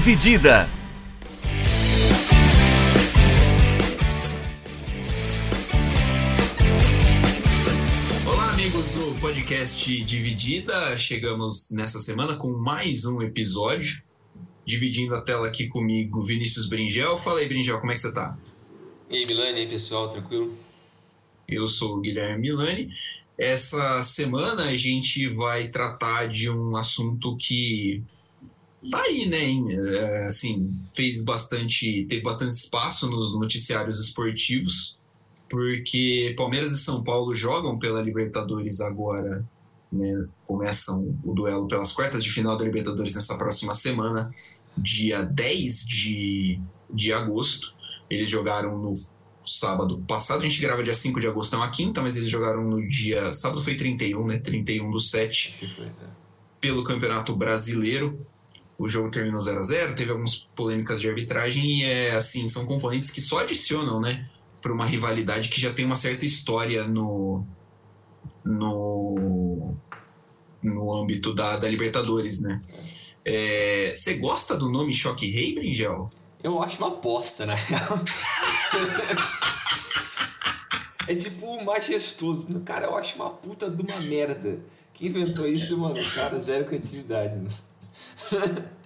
Dividida. Olá, amigos do podcast Dividida. Chegamos nessa semana com mais um episódio. Dividindo a tela aqui comigo, Vinícius Bringel. Fala aí, Bringel, como é que você tá? E aí, Milani, e aí, pessoal, tranquilo? Eu sou o Guilherme Milani. Essa semana a gente vai tratar de um assunto que tá aí, né? É, assim, fez bastante, teve bastante espaço nos noticiários esportivos, porque Palmeiras e São Paulo jogam pela Libertadores agora, né? Começam o duelo pelas quartas de final da Libertadores nessa próxima semana, dia 10 de, de agosto. Eles jogaram no sábado passado, a gente grava dia 5 de agosto, é uma quinta, mas eles jogaram no dia. Sábado foi 31, né? 31 do 7, Foi, né? pelo Campeonato Brasileiro. O jogo terminou 0 a 0 teve algumas polêmicas de arbitragem e é assim, são componentes que só adicionam, né, para uma rivalidade que já tem uma certa história no no no âmbito da, da Libertadores, né? É, Você gosta do nome Choque Rei, Bringel? Eu acho uma na real. é tipo majestoso. né? Cara, eu acho uma puta de uma merda. Quem inventou isso, mano? Cara, zero criatividade, né?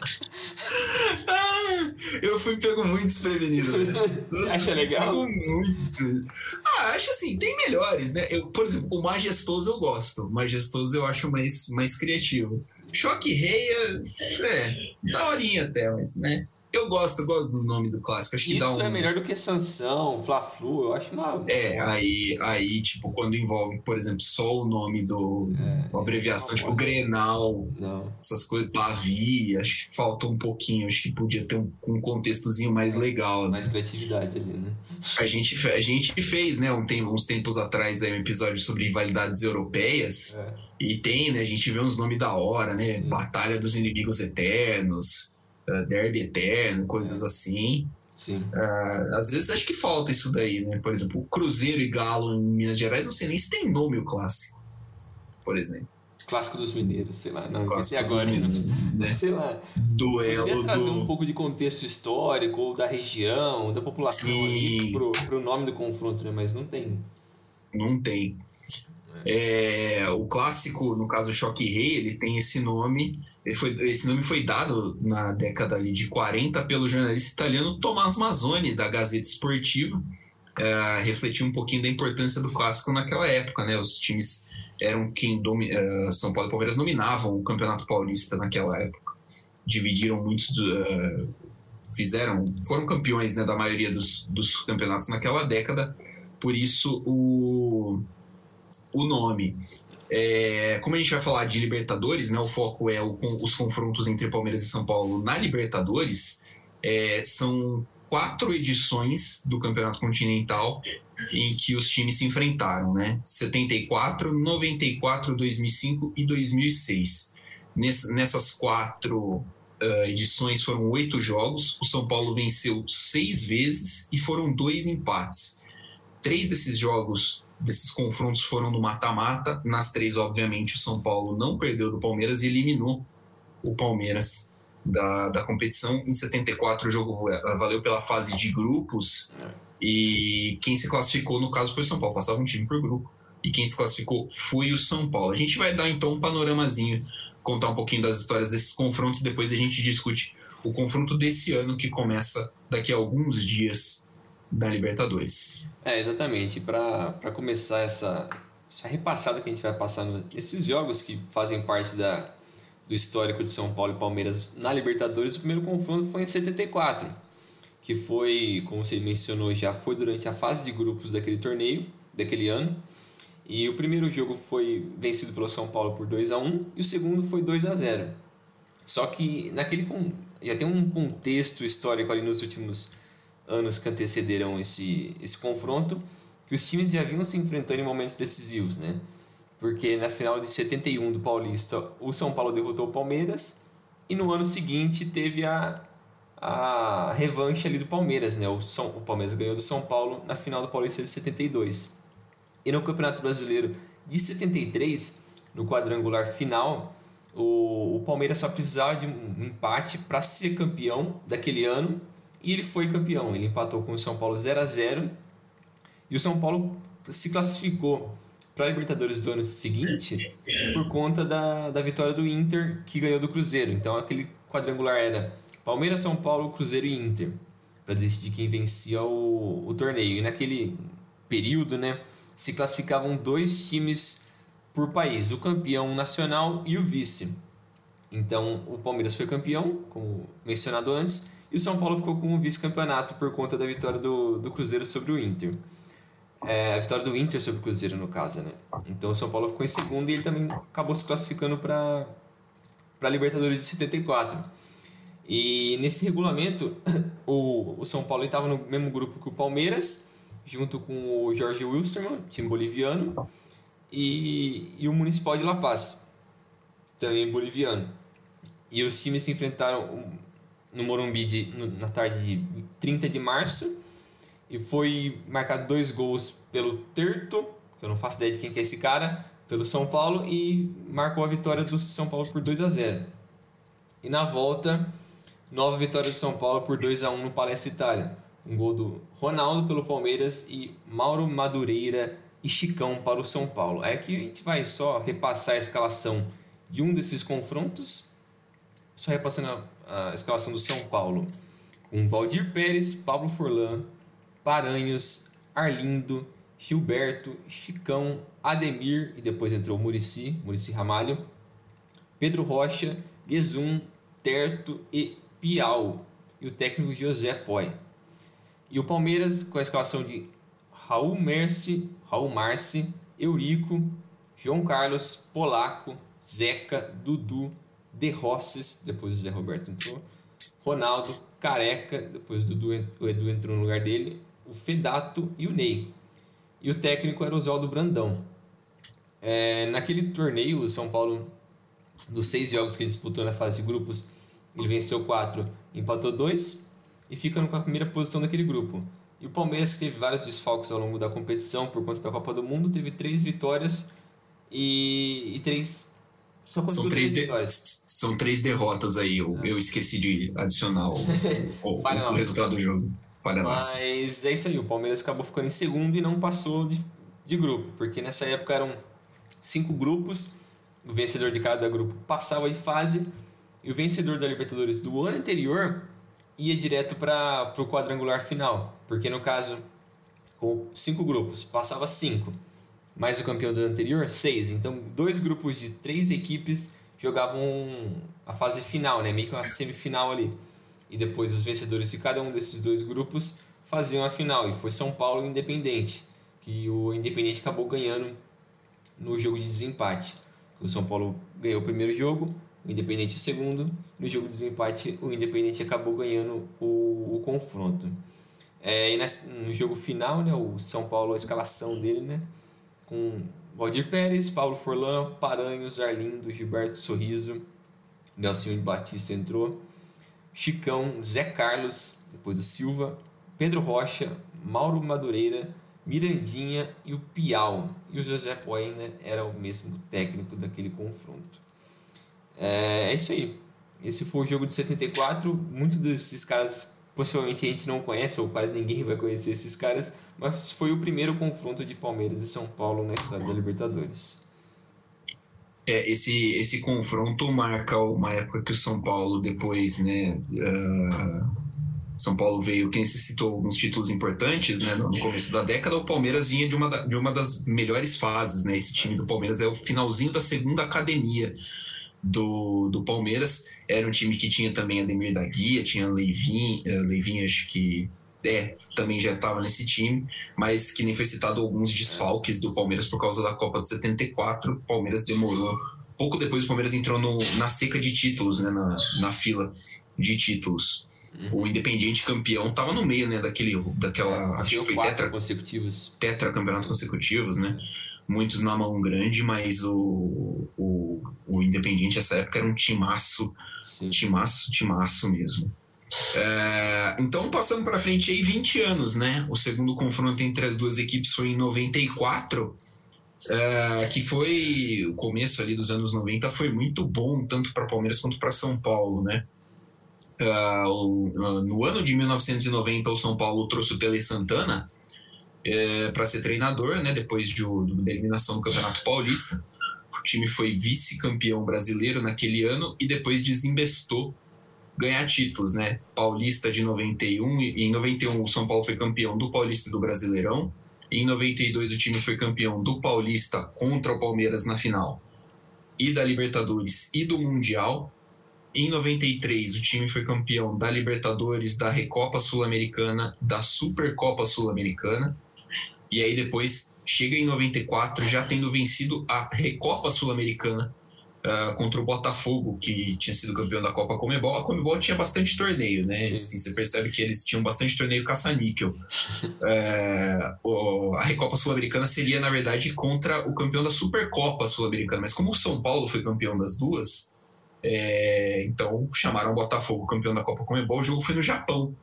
Eu fui pego muito desprevenido. né? Acha legal? Muito desprevenido. Ah, acho assim, tem melhores, né? Eu, por exemplo, o majestoso eu gosto. O majestoso eu acho mais, mais criativo. Choque Rei é, é daorinha até, mas, né? Eu gosto, eu gosto do nome do clássico. Acho que dá Isso um. é melhor do que Sansão, Fla-Flu. Eu acho uma. É, aí, aí, tipo, quando envolve, por exemplo, só o nome do. É, uma abreviação, tipo. Grenal, Não. essas coisas, Pavi, acho que faltou um pouquinho, acho que podia ter um, um contextozinho mais legal. né? Mais criatividade ali, né? A gente, a gente fez, né, um tempo, uns tempos atrás aí, um episódio sobre rivalidades europeias. É. E tem, né? A gente vê uns nomes da hora, né? Sim. Batalha dos Inimigos Eternos, uh, Derby Eterno, coisas assim. Sim. Uh, às vezes acho que falta isso daí, né? Por exemplo, Cruzeiro e Galo em Minas Gerais, não sei nem se tem nome o clássico, por exemplo. Clássico dos Mineiros, sei lá. Não, esse agora. dos meninos, né? Sei lá. Duelo trazer um do. pouco de contexto histórico, ou da região, da população ali, pro, pro nome do confronto, né? Mas não tem. Não tem. É, o clássico, no caso Choque Rei, ele tem esse nome. Ele foi, esse nome foi dado na década de 40 pelo jornalista italiano Tomás Mazzoni, da Gazeta Esportiva. É, refletiu um pouquinho da importância do clássico naquela época, né? Os times eram quem domi- é, São Paulo e Palmeiras dominavam o Campeonato Paulista naquela época. Dividiram muitos é, fizeram, foram campeões né, da maioria dos, dos campeonatos naquela década. Por isso o o nome. É, como a gente vai falar de Libertadores, né, o foco é o- os confrontos entre Palmeiras e São Paulo na Libertadores. É, são quatro edições do Campeonato Continental em que os times se enfrentaram, né? 74, 94, 2005 e 2006. Ness- nessas quatro ah, edições foram oito jogos. O São Paulo venceu seis vezes e foram dois empates. Três desses jogos desses confrontos foram no mata-mata. Nas três, obviamente, o São Paulo não perdeu do Palmeiras e eliminou o Palmeiras da, da competição. Em 74, o jogo eh, valeu pela fase de grupos e quem se classificou, no caso, foi o São Paulo. Passava um time por grupo e quem se classificou foi o São Paulo. A gente vai dar, então, um panoramazinho, contar um pouquinho das histórias desses confrontos. Depois a gente discute o confronto desse ano que começa daqui a alguns dias da Libertadores. É, exatamente. Para começar essa, essa repassada que a gente vai passar nesses jogos que fazem parte da, do histórico de São Paulo e Palmeiras na Libertadores, o primeiro confronto foi em 74, que foi, como você mencionou já, foi durante a fase de grupos daquele torneio, daquele ano. E o primeiro jogo foi vencido pelo São Paulo por 2 a 1 e o segundo foi 2 a 0 Só que naquele já tem um contexto histórico ali nos últimos anos que antecederam esse, esse confronto, que os times já vinham se enfrentando em momentos decisivos, né? Porque na final de 71 do Paulista, o São Paulo derrotou o Palmeiras e no ano seguinte teve a, a revanche ali do Palmeiras, né? O, São, o Palmeiras ganhou do São Paulo na final do Paulista de 72. E no Campeonato Brasileiro de 73, no quadrangular final, o, o Palmeiras só precisava de um empate para ser campeão daquele ano e ele foi campeão. Ele empatou com o São Paulo 0 a 0 e o São Paulo se classificou para a Libertadores do ano seguinte por conta da, da vitória do Inter que ganhou do Cruzeiro. Então aquele quadrangular era Palmeiras, São Paulo, Cruzeiro e Inter para decidir quem vencia o, o torneio. E naquele período, né, se classificavam dois times por país, o campeão nacional e o vice. Então o Palmeiras foi campeão, como mencionado antes, e o São Paulo ficou com o vice-campeonato por conta da vitória do, do Cruzeiro sobre o Inter. É, a vitória do Inter sobre o Cruzeiro, no caso, né? Então o São Paulo ficou em segundo e ele também acabou se classificando para a Libertadores de 74. E nesse regulamento, o, o São Paulo estava no mesmo grupo que o Palmeiras, junto com o Jorge Wilstermann, time boliviano, e, e o Municipal de La Paz, também boliviano. E os times se enfrentaram no Morumbi de, no, na tarde de 30 de março e foi marcado dois gols pelo Terto, que eu não faço ideia de quem que é esse cara, pelo São Paulo e marcou a vitória do São Paulo por 2 a 0. E na volta, nova vitória do São Paulo por 2 a 1 no Palestra Itália. Um gol do Ronaldo pelo Palmeiras e Mauro Madureira e Chicão para o São Paulo. Aí aqui a gente vai só repassar a escalação de um desses confrontos. Só repassando a, escalação do São Paulo. Com Valdir Pérez, Pablo Forlan, Paranhos, Arlindo, Gilberto, Chicão, Ademir e depois entrou Murici, Murici Ramalho, Pedro Rocha, Gesum, Terto e Piau e o técnico José Poi. E o Palmeiras com a escalação de Raul Merce, Raul Marci, Eurico, João Carlos, Polaco, Zeca, Dudu, De Rosses, depois o Zé Roberto entrou, Ronaldo, Careca, depois Dudu, o Edu entrou no lugar dele, o Fedato e o Ney. E o técnico era o Oswaldo Brandão. É, naquele torneio, o São Paulo, dos seis jogos que ele disputou na fase de grupos, ele venceu quatro, empatou dois e fica com a primeira posição daquele grupo. E o Palmeiras, que teve vários desfalques ao longo da competição por conta da Copa do Mundo, teve três vitórias e, e três. Só são três, de... são três derrotas aí. Eu, eu esqueci de adicionar o, o, o resultado do jogo. Falha Mas é isso aí, o Palmeiras acabou ficando em segundo e não passou de, de grupo, porque nessa época eram cinco grupos, o vencedor de cada grupo passava de fase, e o vencedor da Libertadores do ano anterior ia direto para o quadrangular final, porque no caso, com cinco grupos, passava cinco, mais o campeão do ano anterior, seis. Então, dois grupos de três equipes jogavam a fase final, né? meio que uma semifinal ali e depois os vencedores de cada um desses dois grupos faziam a final. E foi São Paulo e Independente, que o Independente acabou ganhando no jogo de desempate. O São Paulo ganhou o primeiro jogo, o Independente o segundo. No jogo de desempate, o Independente acabou ganhando o, o confronto. É, e no jogo final, né, o São Paulo, a escalação dele, né, com Valdir Pérez, Paulo Forlan, Paranhos, Arlindo, Gilberto Sorriso, Nelson Batista entrou. Chicão, Zé Carlos, depois o Silva, Pedro Rocha, Mauro Madureira, Mirandinha e o Piau. E o José Poi ainda era o mesmo técnico daquele confronto. É, é isso aí. Esse foi o jogo de 74. Muitos desses caras possivelmente a gente não conhece, ou quase ninguém vai conhecer esses caras, mas foi o primeiro confronto de Palmeiras e São Paulo na história da Libertadores. É, esse, esse confronto marca uma época que o São Paulo depois, né, uh, São Paulo veio, quem se citou alguns títulos importantes, né, no começo da década, o Palmeiras vinha de uma, de uma das melhores fases, né, esse time do Palmeiras é o finalzinho da segunda academia do, do Palmeiras, era um time que tinha também Ademir da Guia, tinha Leivinho, uh, Leivinho acho que é, também já estava nesse time, mas que nem foi citado alguns desfalques do Palmeiras por causa da Copa de 74. O Palmeiras demorou. Pouco depois o Palmeiras entrou no, na seca de títulos, né, na, na fila de títulos. Uhum. O Independiente campeão estava no meio, né, daquele, daquela, é, acho que foi tetra consecutivos. Tetra campeonatos consecutivos, né? Muitos na mão grande, mas o, o, o Independiente essa época era um timaço, Sim. timaço, timaço mesmo. É, então, passando para frente aí, 20 anos, né? O segundo confronto entre as duas equipes foi em 94 Uh, que foi o começo ali dos anos 90 foi muito bom tanto para Palmeiras quanto para São Paulo, né? Uh, o, no ano de 1990 o São Paulo trouxe o Tele Santana é, para ser treinador, né? Depois de, de, da eliminação do Campeonato Paulista, o time foi vice-campeão brasileiro naquele ano e depois desinvestou ganhar títulos, né? Paulista de 91 e em 91 o São Paulo foi campeão do Paulista e do Brasileirão. Em 92 o time foi campeão do Paulista contra o Palmeiras na final e da Libertadores e do Mundial. Em 93 o time foi campeão da Libertadores, da Recopa Sul-Americana, da Supercopa Sul-Americana. E aí depois chega em 94 já tendo vencido a Recopa Sul-Americana uh, contra o Botafogo, que tinha sido campeão da Copa Comebol. A Comebol tinha bastante torneio, né? Assim, você percebe que eles tinham bastante torneio caça-níquel. é, a Recopa Sul-Americana seria, na verdade, contra o campeão da Supercopa Sul-Americana. Mas como o São Paulo foi campeão das duas, é, então chamaram o Botafogo campeão da Copa Comebol. O jogo foi no Japão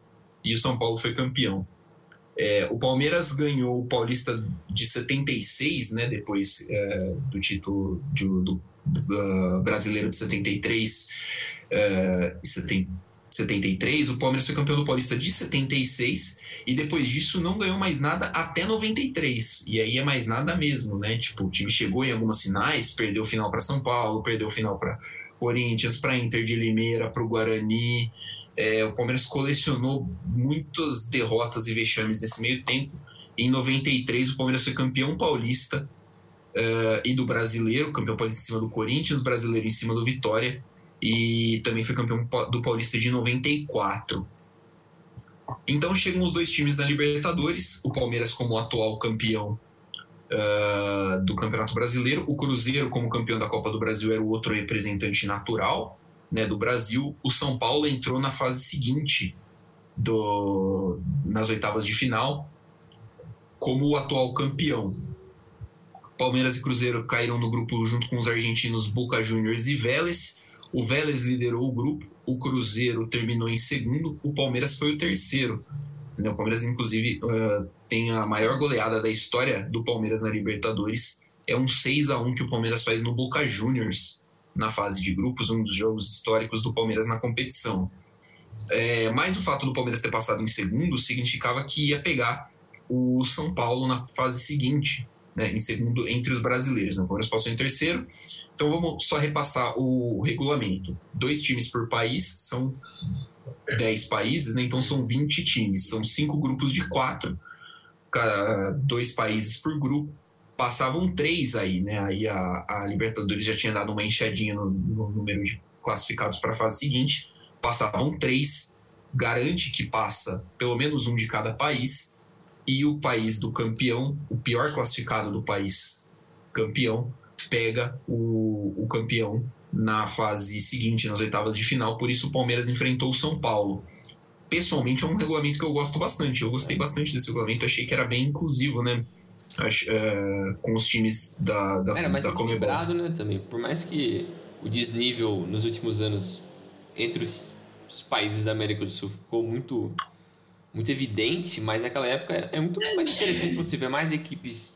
e o São Paulo foi campeão. É, o Palmeiras ganhou o Paulista de 76, né, depois é, do título de, do, uh, brasileiro de 73 uh, e 73. O Palmeiras foi campeão do Paulista de 76 e depois disso não ganhou mais nada até 93. E aí é mais nada mesmo, né? Tipo, o time chegou em algumas finais, perdeu o final para São Paulo, perdeu o final para Corinthians, para Inter de Limeira, para o Guarani. É, o Palmeiras colecionou muitas derrotas e vexames nesse meio tempo. Em 93, o Palmeiras foi campeão paulista uh, e do brasileiro, campeão paulista em cima do Corinthians, brasileiro em cima do Vitória, e também foi campeão do Paulista de 94. Então chegam os dois times na Libertadores, o Palmeiras como atual campeão uh, do Campeonato Brasileiro, o Cruzeiro como campeão da Copa do Brasil era o outro representante natural né, do Brasil. O São Paulo entrou na fase seguinte do, nas oitavas de final como o atual campeão. Palmeiras e Cruzeiro caíram no grupo junto com os argentinos Boca Juniors e Vélez. O Vélez liderou o grupo, o Cruzeiro terminou em segundo, o Palmeiras foi o terceiro. Né, o Palmeiras, inclusive, uh, tem a maior goleada da história do Palmeiras na Libertadores. É um 6 a 1 que o Palmeiras faz no Boca Juniors na fase de grupos, um dos jogos históricos do Palmeiras na competição. É, mas o fato do Palmeiras ter passado em segundo significava que ia pegar o São Paulo na fase seguinte, né, em segundo entre os brasileiros. Né? O Palmeiras passou em terceiro. Então vamos só repassar o regulamento. Dois times por país, são 10 países, né? então são 20 times. São cinco grupos de quatro, dois países por grupo. Passavam três aí, né? Aí a, a Libertadores já tinha dado uma enxadinha no, no número de classificados para a fase seguinte. Passavam três, garante que passa pelo menos um de cada país e o país do campeão, o pior classificado do país campeão, pega o, o campeão na fase seguinte, nas oitavas de final. Por isso, o Palmeiras enfrentou o São Paulo. Pessoalmente, é um regulamento que eu gosto bastante. Eu gostei bastante desse regulamento, achei que era bem inclusivo, né? Acho, é, com os times da, da Era mais da equilibrado, né? Também. Por mais que o desnível nos últimos anos entre os, os países da América do Sul ficou muito muito evidente, mas naquela época é muito mais interessante você ver mais equipes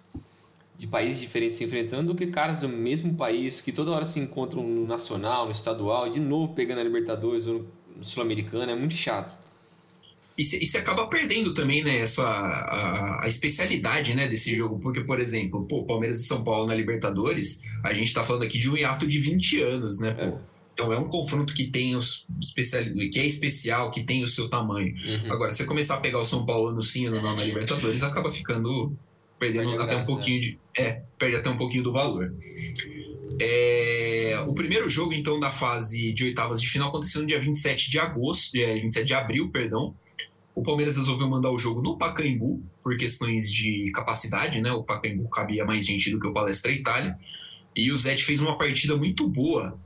de países diferentes se enfrentando do que caras do mesmo país que toda hora se encontram no nacional, no estadual, de novo pegando a Libertadores ou no Sul-Americano, é muito chato. E você acaba perdendo também né, essa, a, a, especialidade né, desse jogo, porque, por exemplo, pô, Palmeiras e São Paulo na Libertadores, a gente está falando aqui de um hiato de 20 anos, né? Pô? É. Então é um confronto que tem os especial, que é especial, que tem o seu tamanho. Uhum. Agora, se você começar a pegar o São Paulo no sim no na Libertadores, acaba ficando perdendo Perde até graça, um pouquinho de, é, perde até um pouquinho do valor. É, o primeiro jogo então da fase de oitavas de final aconteceu no dia 27 de agosto, é, 27 de abril, perdão. O Palmeiras resolveu mandar o jogo no Pacaembu por questões de capacidade, né? O Pacaembu cabia mais gente do que o Palestra Itália. E o Zete fez uma partida muito boa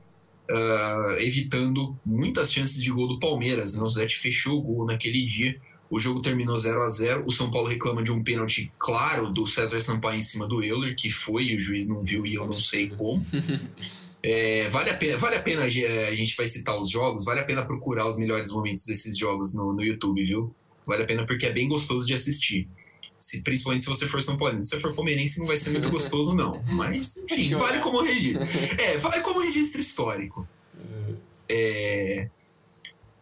uh, evitando muitas chances de gol do Palmeiras. Né? O Zete fechou o gol naquele dia. O jogo terminou 0 a 0 O São Paulo reclama de um pênalti claro do César Sampaio em cima do Euler, que foi e o juiz não viu e eu não sei como. É, vale, a pena, vale a pena, a gente vai citar os jogos, vale a pena procurar os melhores momentos desses jogos no, no YouTube, viu? Vale a pena porque é bem gostoso de assistir. se, principalmente se você for São Paulino. Se você for palmeirense, não vai ser muito gostoso, não. Mas, enfim, vale como registro. É, vale como registro histórico. É,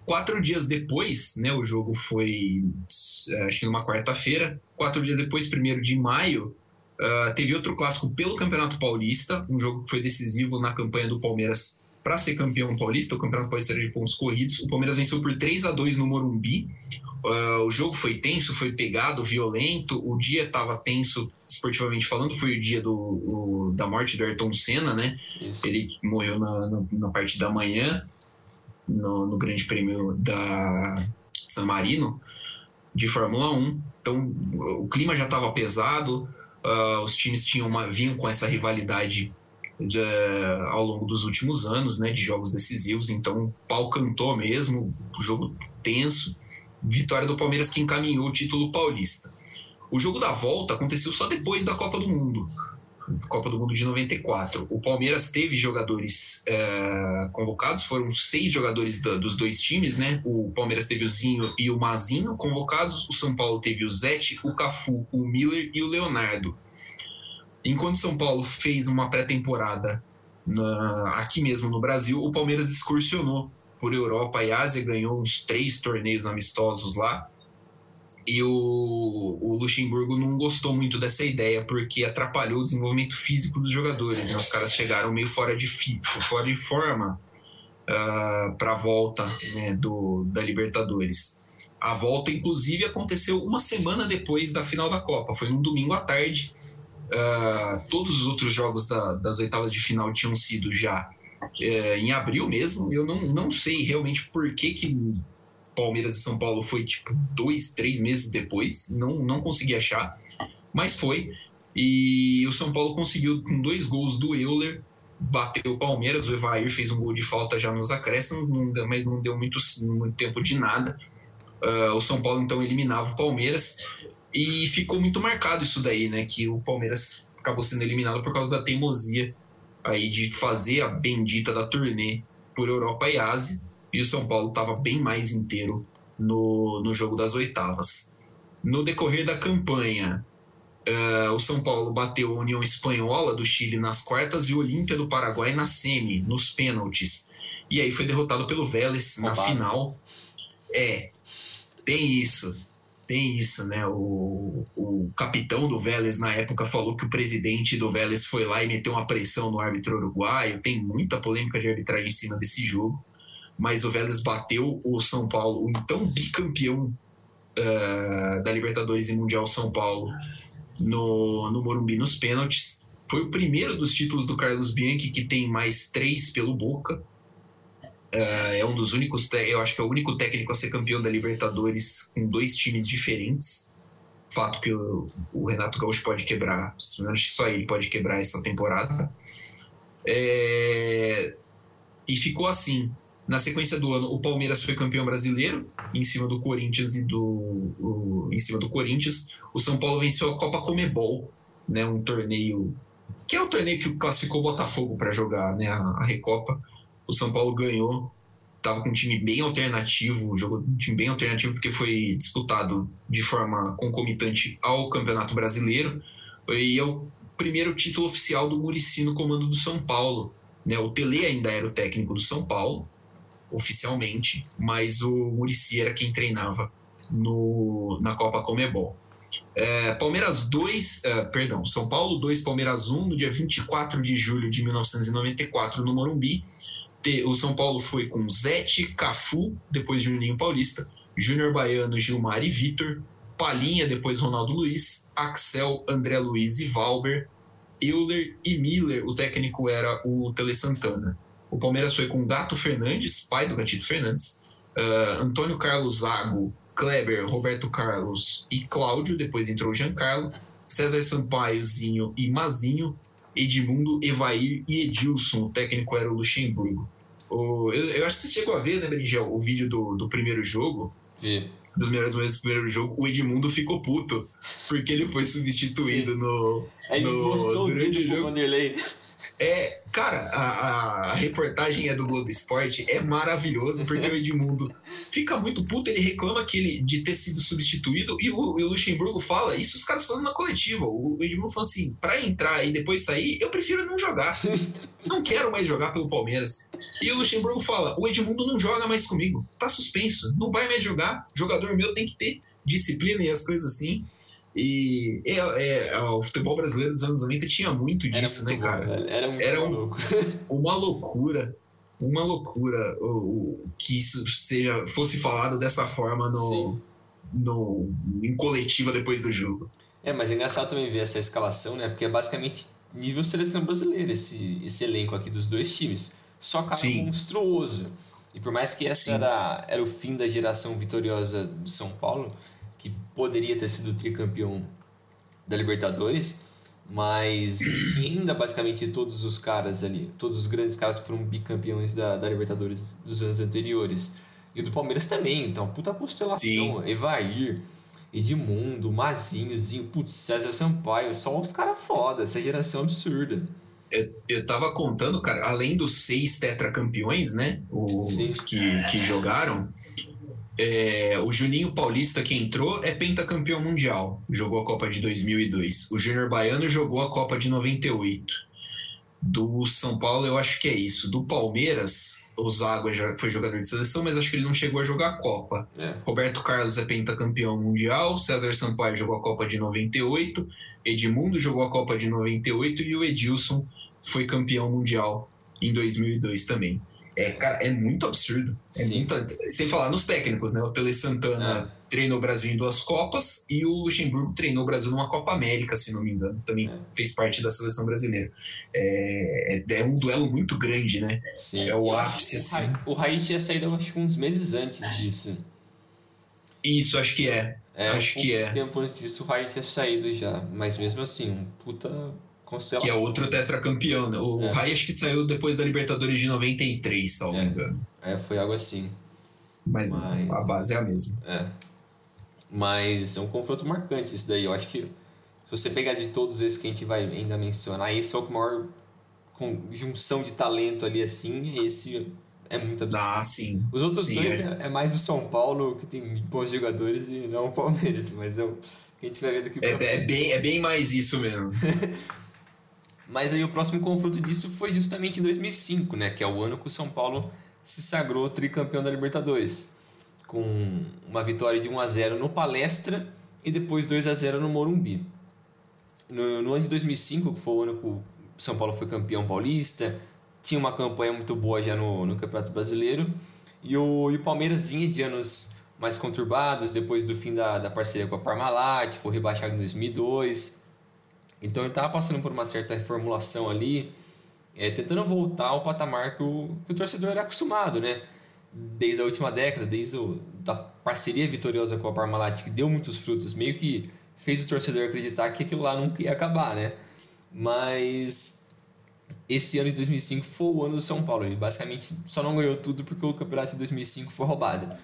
quatro dias depois, né, o jogo foi, acho que numa quarta-feira, quatro dias depois, primeiro de maio, uh, teve outro clássico pelo Campeonato Paulista, um jogo que foi decisivo na campanha do Palmeiras para ser campeão paulista, o Campeonato Paulista era de pontos corridos. O Palmeiras venceu por 3 a 2 no Morumbi. Uh, o jogo foi tenso, foi pegado, violento. O dia estava tenso, esportivamente falando. Foi o dia do, o, da morte do Ayrton Senna, né? Isso. Ele morreu na, na, na, parte da manhã, no, no Grande Prêmio da San Marino, de Fórmula 1. Então, o clima já estava pesado. Uh, os times tinham uma, vinham com essa rivalidade de, ao longo dos últimos anos, né, de jogos decisivos. Então, o pau cantou mesmo, o jogo tenso vitória do Palmeiras que encaminhou o título paulista. O jogo da volta aconteceu só depois da Copa do Mundo. Copa do Mundo de 94. O Palmeiras teve jogadores é, convocados, foram seis jogadores da, dos dois times, né? O Palmeiras teve o Zinho e o Mazinho convocados, o São Paulo teve o Zete, o Cafu, o Miller e o Leonardo. Enquanto o São Paulo fez uma pré-temporada aqui mesmo no Brasil, o Palmeiras excursionou por Europa e Ásia, ganhou uns três torneios amistosos lá. E o, o Luxemburgo não gostou muito dessa ideia, porque atrapalhou o desenvolvimento físico dos jogadores. Né? Os caras chegaram meio fora de, fora de forma uh, ah, para a volta né, do, da Libertadores. A volta, inclusive, aconteceu uma semana depois da final da Copa. Foi num domingo à tarde. Uh, todos os outros jogos da, das oitavas de final tinham sido já é, em abril mesmo. Eu não, não sei realmente por que, que Palmeiras e São Paulo foi tipo dois, três meses depois. Não, não consegui achar, mas foi. E o São Paulo conseguiu com dois gols do Euler bateu o Palmeiras. O Evair fez um gol de falta já nos acréscimos, mas não deu muito, muito tempo de nada. Uh, o São Paulo então eliminava o Palmeiras e ficou muito marcado isso daí, né? Que o Palmeiras acabou sendo eliminado por causa da teimosia aí de fazer a bendita da turnê por Europa e Ásia, e o São Paulo estava bem mais inteiro no, no jogo das oitavas. No decorrer da campanha, uh, o São Paulo bateu a União Espanhola do Chile nas quartas e o Olímpia do Paraguai na semi, nos pênaltis. E aí foi derrotado pelo Vélez na final. É, tem isso tem isso, né? O, o capitão do Vélez na época falou que o presidente do Vélez foi lá e meteu uma pressão no árbitro uruguaio. Tem muita polêmica de arbitragem em cima desse jogo. Mas o Vélez bateu o São Paulo, o então bicampeão uh, da Libertadores e Mundial São Paulo, no, no Morumbi nos pênaltis. Foi o primeiro dos títulos do Carlos Bianchi, que tem mais três pelo Boca. Uh, é um dos únicos, eu acho que é o único técnico a ser campeão da Libertadores com dois times diferentes. Fato que o, o Renato Gaúcho pode quebrar, acho que só ele pode quebrar essa temporada. É, e ficou assim. Na sequência do ano, o Palmeiras foi campeão brasileiro em cima do Corinthians e do o, em cima do Corinthians. O São Paulo venceu a Copa Comebol, né, um torneio que é o torneio que classificou o Botafogo para jogar, né, a, a Recopa o São Paulo ganhou, estava com um time bem alternativo, jogo um time bem alternativo porque foi disputado de forma concomitante ao Campeonato Brasileiro e é o primeiro título oficial do Murici no comando do São Paulo. Né? O Tele ainda era o técnico do São Paulo, oficialmente, mas o Murici era quem treinava no, na Copa Comebol. É, Palmeiras 2, é, perdão, São Paulo 2, Palmeiras 1, no dia 24 de julho de 1994, no Morumbi o São Paulo foi com Zete, Cafu, depois Juninho Paulista, Júnior Baiano, Gilmar e Vitor, Palinha, depois Ronaldo Luiz, Axel, André Luiz e Valber, Euler e Miller, o técnico era o Tele Santana. O Palmeiras foi com Gato Fernandes, pai do Gatito Fernandes, uh, Antônio Carlos Zago, Kleber, Roberto Carlos e Cláudio, depois entrou Giancarlo, César Sampaio, Zinho e Mazinho, Edmundo, Evair e Edilson. O técnico era o Luxemburgo. O, eu, eu, acho que você chegou a ver, né, Berinjel, o vídeo do, do primeiro jogo. Vi. Dos melhores momentos do primeiro jogo, o Edmundo ficou puto, porque ele foi substituído Sim. no. Aí ele mostrou durante o, o jogo. Vanderlei. É, cara, a, a, reportagem é do Globo Esporte, é maravilhoso, porque o Edmundo fica muito puto, ele reclama que ele, de ter sido substituído, e o, o Luxemburgo fala, isso os caras falando na coletiva, o, Edmundo falou assim, pra entrar e depois sair, eu prefiro não jogar, não quero mais jogar pelo Palmeiras. E o Luxemburgo fala, o Edmundo não joga mais comigo, tá suspenso, não vai mais jogar, jogador meu tem que ter disciplina e as coisas assim. E é, é, é, o futebol brasileiro dos anos 90 tinha muito disso, muito né, cara? Bom, era muito era um, uma loucura. Uma loucura o, o, que isso seja, fosse falado dessa forma no, no, em coletiva depois do jogo. É, mas é engraçado também ver essa escalação, né? Porque é basicamente nível seleção brasileira esse, esse elenco aqui dos dois times. Só cara Sim. monstruoso. E por mais que essa era, era o fim da geração vitoriosa do São Paulo, que poderia ter sido tricampeão da Libertadores, mas tinha ainda basicamente todos os caras ali, todos os grandes caras que foram bicampeões da, da Libertadores dos anos anteriores. E do Palmeiras também, então, puta constelação. Sim. Evair, Edmundo, Mazinho, Zinho, putz, César Sampaio, só os caras foda, essa geração absurda. Eu, eu tava contando, cara, além dos seis tetracampeões, né? O, que, que jogaram, é, o Juninho Paulista que entrou é pentacampeão mundial, jogou a Copa de 2002. O Júnior Baiano jogou a Copa de 98. Do São Paulo eu acho que é isso. Do Palmeiras, o Zago já foi jogador de seleção, mas acho que ele não chegou a jogar a Copa. É. Roberto Carlos é pentacampeão mundial, César Sampaio jogou a Copa de 98, Edmundo jogou a Copa de 98 e o Edilson foi campeão mundial em 2002 também. É, cara, é muito absurdo. É sem falar nos técnicos, né? O Tele Santana é. treinou o Brasil em duas Copas e o Luxemburgo treinou o Brasil numa Copa América, se não me engano. Também é. fez parte da seleção brasileira. É, é, é um duelo muito grande, né? Sim. É o ápice. O, assim. o Raí tinha saído, acho que uns meses antes disso. Isso, acho que é. é acho um que é. tempo antes disso, o Raí tinha saído já. Mas mesmo assim, um puta que é outro tetracampeão. Né? O é. Rai acho que saiu depois da Libertadores de 93, se não me engano. É, foi algo assim. Mas, Mas, a base é a mesma. É. Mas é um confronto marcante isso daí. Eu acho que se você pegar de todos esses que a gente vai ainda mencionar, esse é o maior junção de talento ali assim, esse é muito absurdo. Ah, sim. Os outros sim, dois é. é. mais o São Paulo, que tem bons jogadores, e não o Palmeiras, mas é o que a gente vai ver daqui pra é, é, bem, é bem mais isso mesmo. Mas aí o próximo confronto disso foi justamente em 2005, né, que é o ano que o São Paulo se sagrou tricampeão da Libertadores, com uma vitória de 1 a 0 no Palestra e depois 2 a 0 no Morumbi. No, no ano de 2005, que foi o ano que o São Paulo foi campeão paulista, tinha uma campanha muito boa já no, no Campeonato Brasileiro, e o, e o Palmeiras vinha de anos mais conturbados, depois do fim da, da parceria com a Parmalat, foi rebaixado em 2002, então ele estava passando por uma certa reformulação ali, é, tentando voltar ao patamar que o, que o torcedor era acostumado, né? Desde a última década, desde a parceria vitoriosa com a Parmalat, que deu muitos frutos, meio que fez o torcedor acreditar que aquilo lá nunca ia acabar, né? Mas esse ano de 2005 foi o ano do São Paulo. Ele basicamente só não ganhou tudo porque o campeonato de 2005 foi roubado.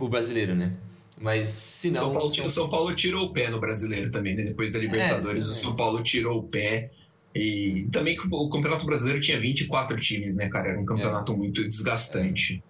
O brasileiro, né? Mas se não. São Paulo, o São Paulo tirou o pé no brasileiro também, né? Depois da Libertadores, é, o São Paulo tirou o pé. E também o Campeonato Brasileiro tinha 24 times, né, cara? Era um campeonato é. muito desgastante.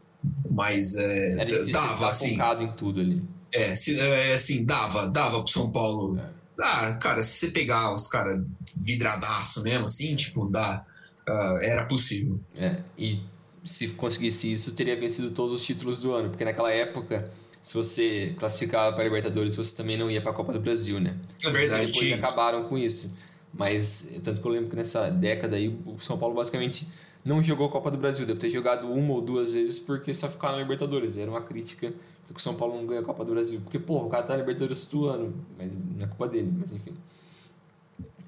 Mas é, dava assim. em tudo ali. É, se, é, assim, dava, dava pro São Paulo. É. Ah, cara, se você pegar os caras vidradaço mesmo, assim, tipo, dá. Uh, era possível. É, e se conseguisse isso, teria vencido todos os títulos do ano, porque naquela época se você classificava para a Libertadores, você também não ia para a Copa do Brasil, né? É verdade. depois acabaram com isso. Mas, tanto que eu lembro que nessa década aí, o São Paulo basicamente não jogou a Copa do Brasil. Deve ter jogado uma ou duas vezes porque só ficava na Libertadores. Era uma crítica que o São Paulo não ganha a Copa do Brasil. Porque, porra, o cara tá na Libertadores todo ano. Mas não é culpa dele, mas enfim.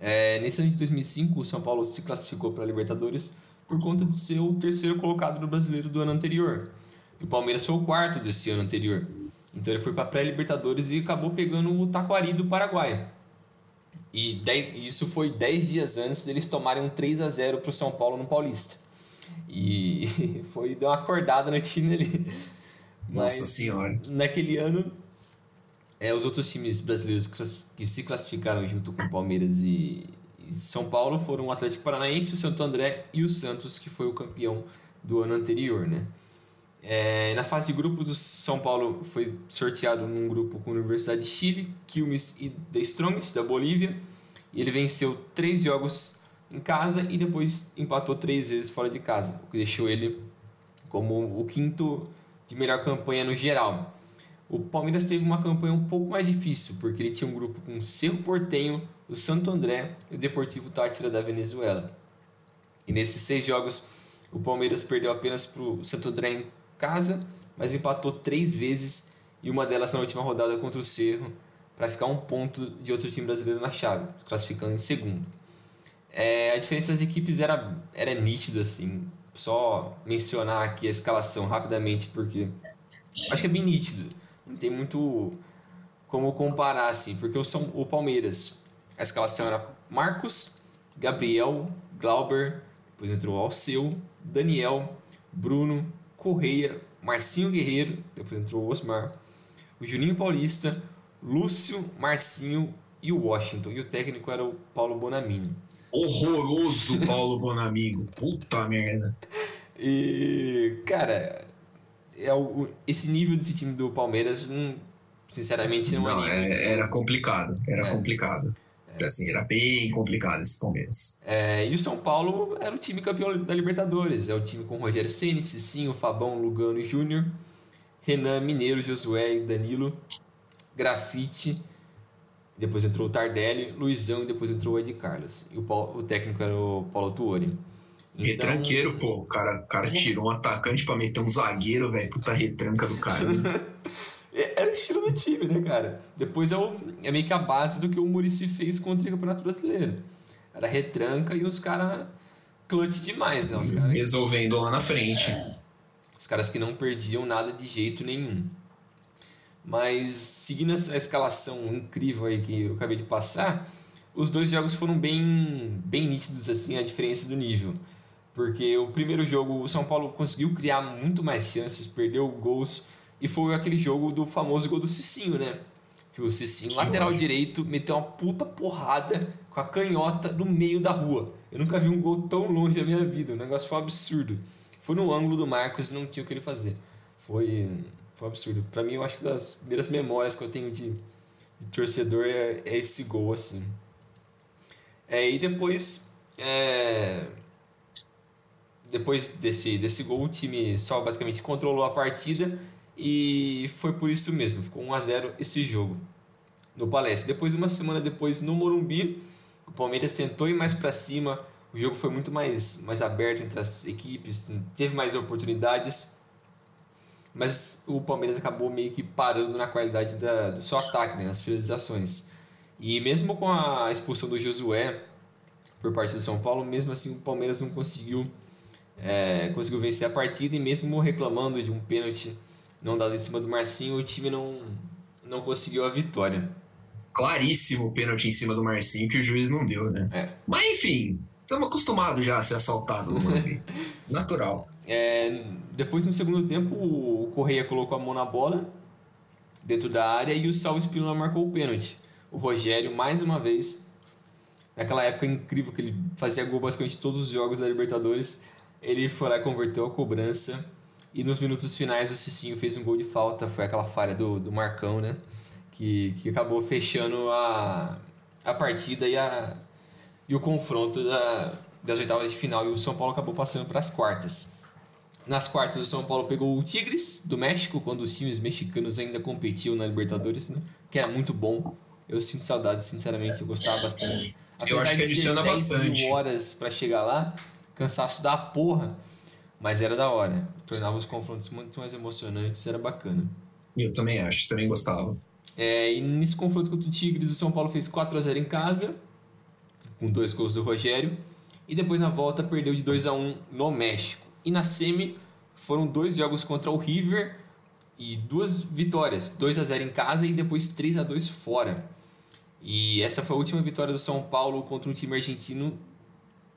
É, nesse ano de 2005, o São Paulo se classificou para a Libertadores por conta de ser o terceiro colocado no brasileiro do ano anterior. E o Palmeiras foi o quarto desse ano anterior. Então ele foi para a pré-Libertadores e acabou pegando o Taquari do Paraguai. E dez, isso foi 10 dias antes deles tomarem um 3 a 0 para o São Paulo no Paulista. E foi deu uma acordada no time ali. Nossa Senhora. Naquele ano, é, os outros times brasileiros que se classificaram junto com Palmeiras e, e São Paulo foram o Atlético Paranaense, o Santo André e o Santos, que foi o campeão do ano anterior, né? É, na fase de grupos, o São Paulo foi sorteado num grupo com a Universidade de Chile, Quilmes e The Strongest, da Bolívia. Ele venceu três jogos em casa e depois empatou três vezes fora de casa, o que deixou ele como o quinto de melhor campanha no geral. O Palmeiras teve uma campanha um pouco mais difícil, porque ele tinha um grupo com o Cerro Portenho, o Santo André e o Deportivo Tátira da Venezuela. E nesses seis jogos, o Palmeiras perdeu apenas para o Santo André em casa, mas empatou três vezes e uma delas na última rodada contra o Cerro, para ficar um ponto de outro time brasileiro na chave, classificando em segundo. É, a diferença das equipes era, era nítida, assim. Só mencionar aqui a escalação rapidamente, porque acho que é bem nítido. Não tem muito como comparar, assim, porque o, São, o Palmeiras, a escalação era Marcos, Gabriel, Glauber, depois entrou Alceu, Daniel, Bruno, Correia, Marcinho Guerreiro, depois entrou o Osmar, o Juninho Paulista, Lúcio, Marcinho e o Washington. E o técnico era o Paulo Bonamini. Horroroso Paulo Bonamigo. Puta merda. E, cara, é o, esse nível desse time do Palmeiras, hum, sinceramente, não, não é nível. Era complicado. Era é. complicado. Assim, era bem complicado esse Palmeiras. É, e o São Paulo era o time campeão da Libertadores. É o time com Rogério Ceni, Cicinho, Fabão, Lugano e Júnior, Renan, Mineiro, Josué e Danilo, Grafite. Depois entrou o Tardelli, Luizão e depois entrou o Ed Carlos. E o, Paulo, o técnico era o Paulo Tuori. Então... Retranqueiro, pô. O cara, o cara tirou um atacante pra meter um zagueiro, velho. Puta retranca do cara. era o estilo do time, né, cara? Depois é, o, é meio que a base do que o Murici fez contra o Campeonato Brasileiro. Era retranca e os caras clutch demais, né? Os cara, Resolvendo lá na frente. É, os caras que não perdiam nada de jeito nenhum. Mas seguindo essa escalação incrível aí que eu acabei de passar, os dois jogos foram bem, bem nítidos assim a diferença do nível. Porque o primeiro jogo o São Paulo conseguiu criar muito mais chances, perdeu gols e foi aquele jogo do famoso gol do Cicinho, né? Que o Cicinho, lateral direito, meteu uma puta porrada com a canhota no meio da rua. Eu nunca vi um gol tão longe da minha vida. O negócio foi um absurdo. Foi no ângulo do Marcos e não tinha o que ele fazer. Foi, foi um absurdo. Para mim, eu acho que das primeiras memórias que eu tenho de, de torcedor é, é, esse gol, assim. É, e depois. É, depois desse, desse gol, o time só basicamente controlou a partida e foi por isso mesmo, ficou 1 a 0 esse jogo no Palestra. Depois, uma semana depois, no Morumbi, o Palmeiras tentou ir mais para cima, o jogo foi muito mais, mais aberto entre as equipes, teve mais oportunidades, mas o Palmeiras acabou meio que parando na qualidade da, do seu ataque, né, nas finalizações. E mesmo com a expulsão do Josué por parte do São Paulo, mesmo assim o Palmeiras não conseguiu, é, conseguiu vencer a partida e mesmo reclamando de um pênalti não dado em cima do Marcinho, o time não, não conseguiu a vitória. Claríssimo o pênalti em cima do Marcinho que o juiz não deu, né? É. Mas enfim, estamos acostumados já a ser assaltado no Natural. É, depois, no segundo tempo, o Correia colocou a mão na bola dentro da área e o Salvo Espinola marcou o pênalti. O Rogério, mais uma vez, naquela época incrível que ele fazia gol basicamente todos os jogos da Libertadores, ele foi lá e converteu a cobrança e nos minutos finais o Cicinho fez um gol de falta, foi aquela falha do, do Marcão, né? Que, que acabou fechando a, a partida e, a, e o confronto da, das oitavas de final. E o São Paulo acabou passando para as quartas. Nas quartas, o São Paulo pegou o Tigres do México, quando os times mexicanos ainda competiam na Libertadores, né? Que era muito bom. Eu sinto saudade, sinceramente, eu gostava bastante. Apesar eu acho que adiciona bastante. horas para chegar lá, cansaço da porra mas era da hora. Tornava os confrontos muito mais emocionantes, era bacana. Eu também acho, também gostava. É, e nesse confronto contra o Tigres, o São Paulo fez 4 a 0 em casa, com dois gols do Rogério, e depois na volta perdeu de 2 a 1 no México. E na semi foram dois jogos contra o River e duas vitórias, 2 a 0 em casa e depois 3 a 2 fora. E essa foi a última vitória do São Paulo contra um time argentino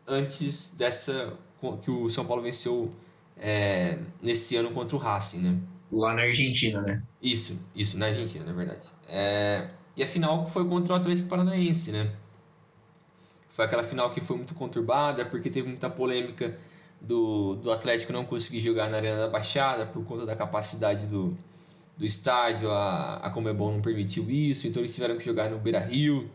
antes dessa que o São Paulo venceu é, nesse ano contra o Racing, né? Lá na Argentina, né? Isso, isso, na Argentina, na verdade. É, e a final foi contra o Atlético Paranaense, né? Foi aquela final que foi muito conturbada, porque teve muita polêmica do, do Atlético não conseguir jogar na Arena da Baixada por conta da capacidade do, do estádio, a, a Comebol não permitiu isso, então eles tiveram que jogar no Beira Rio.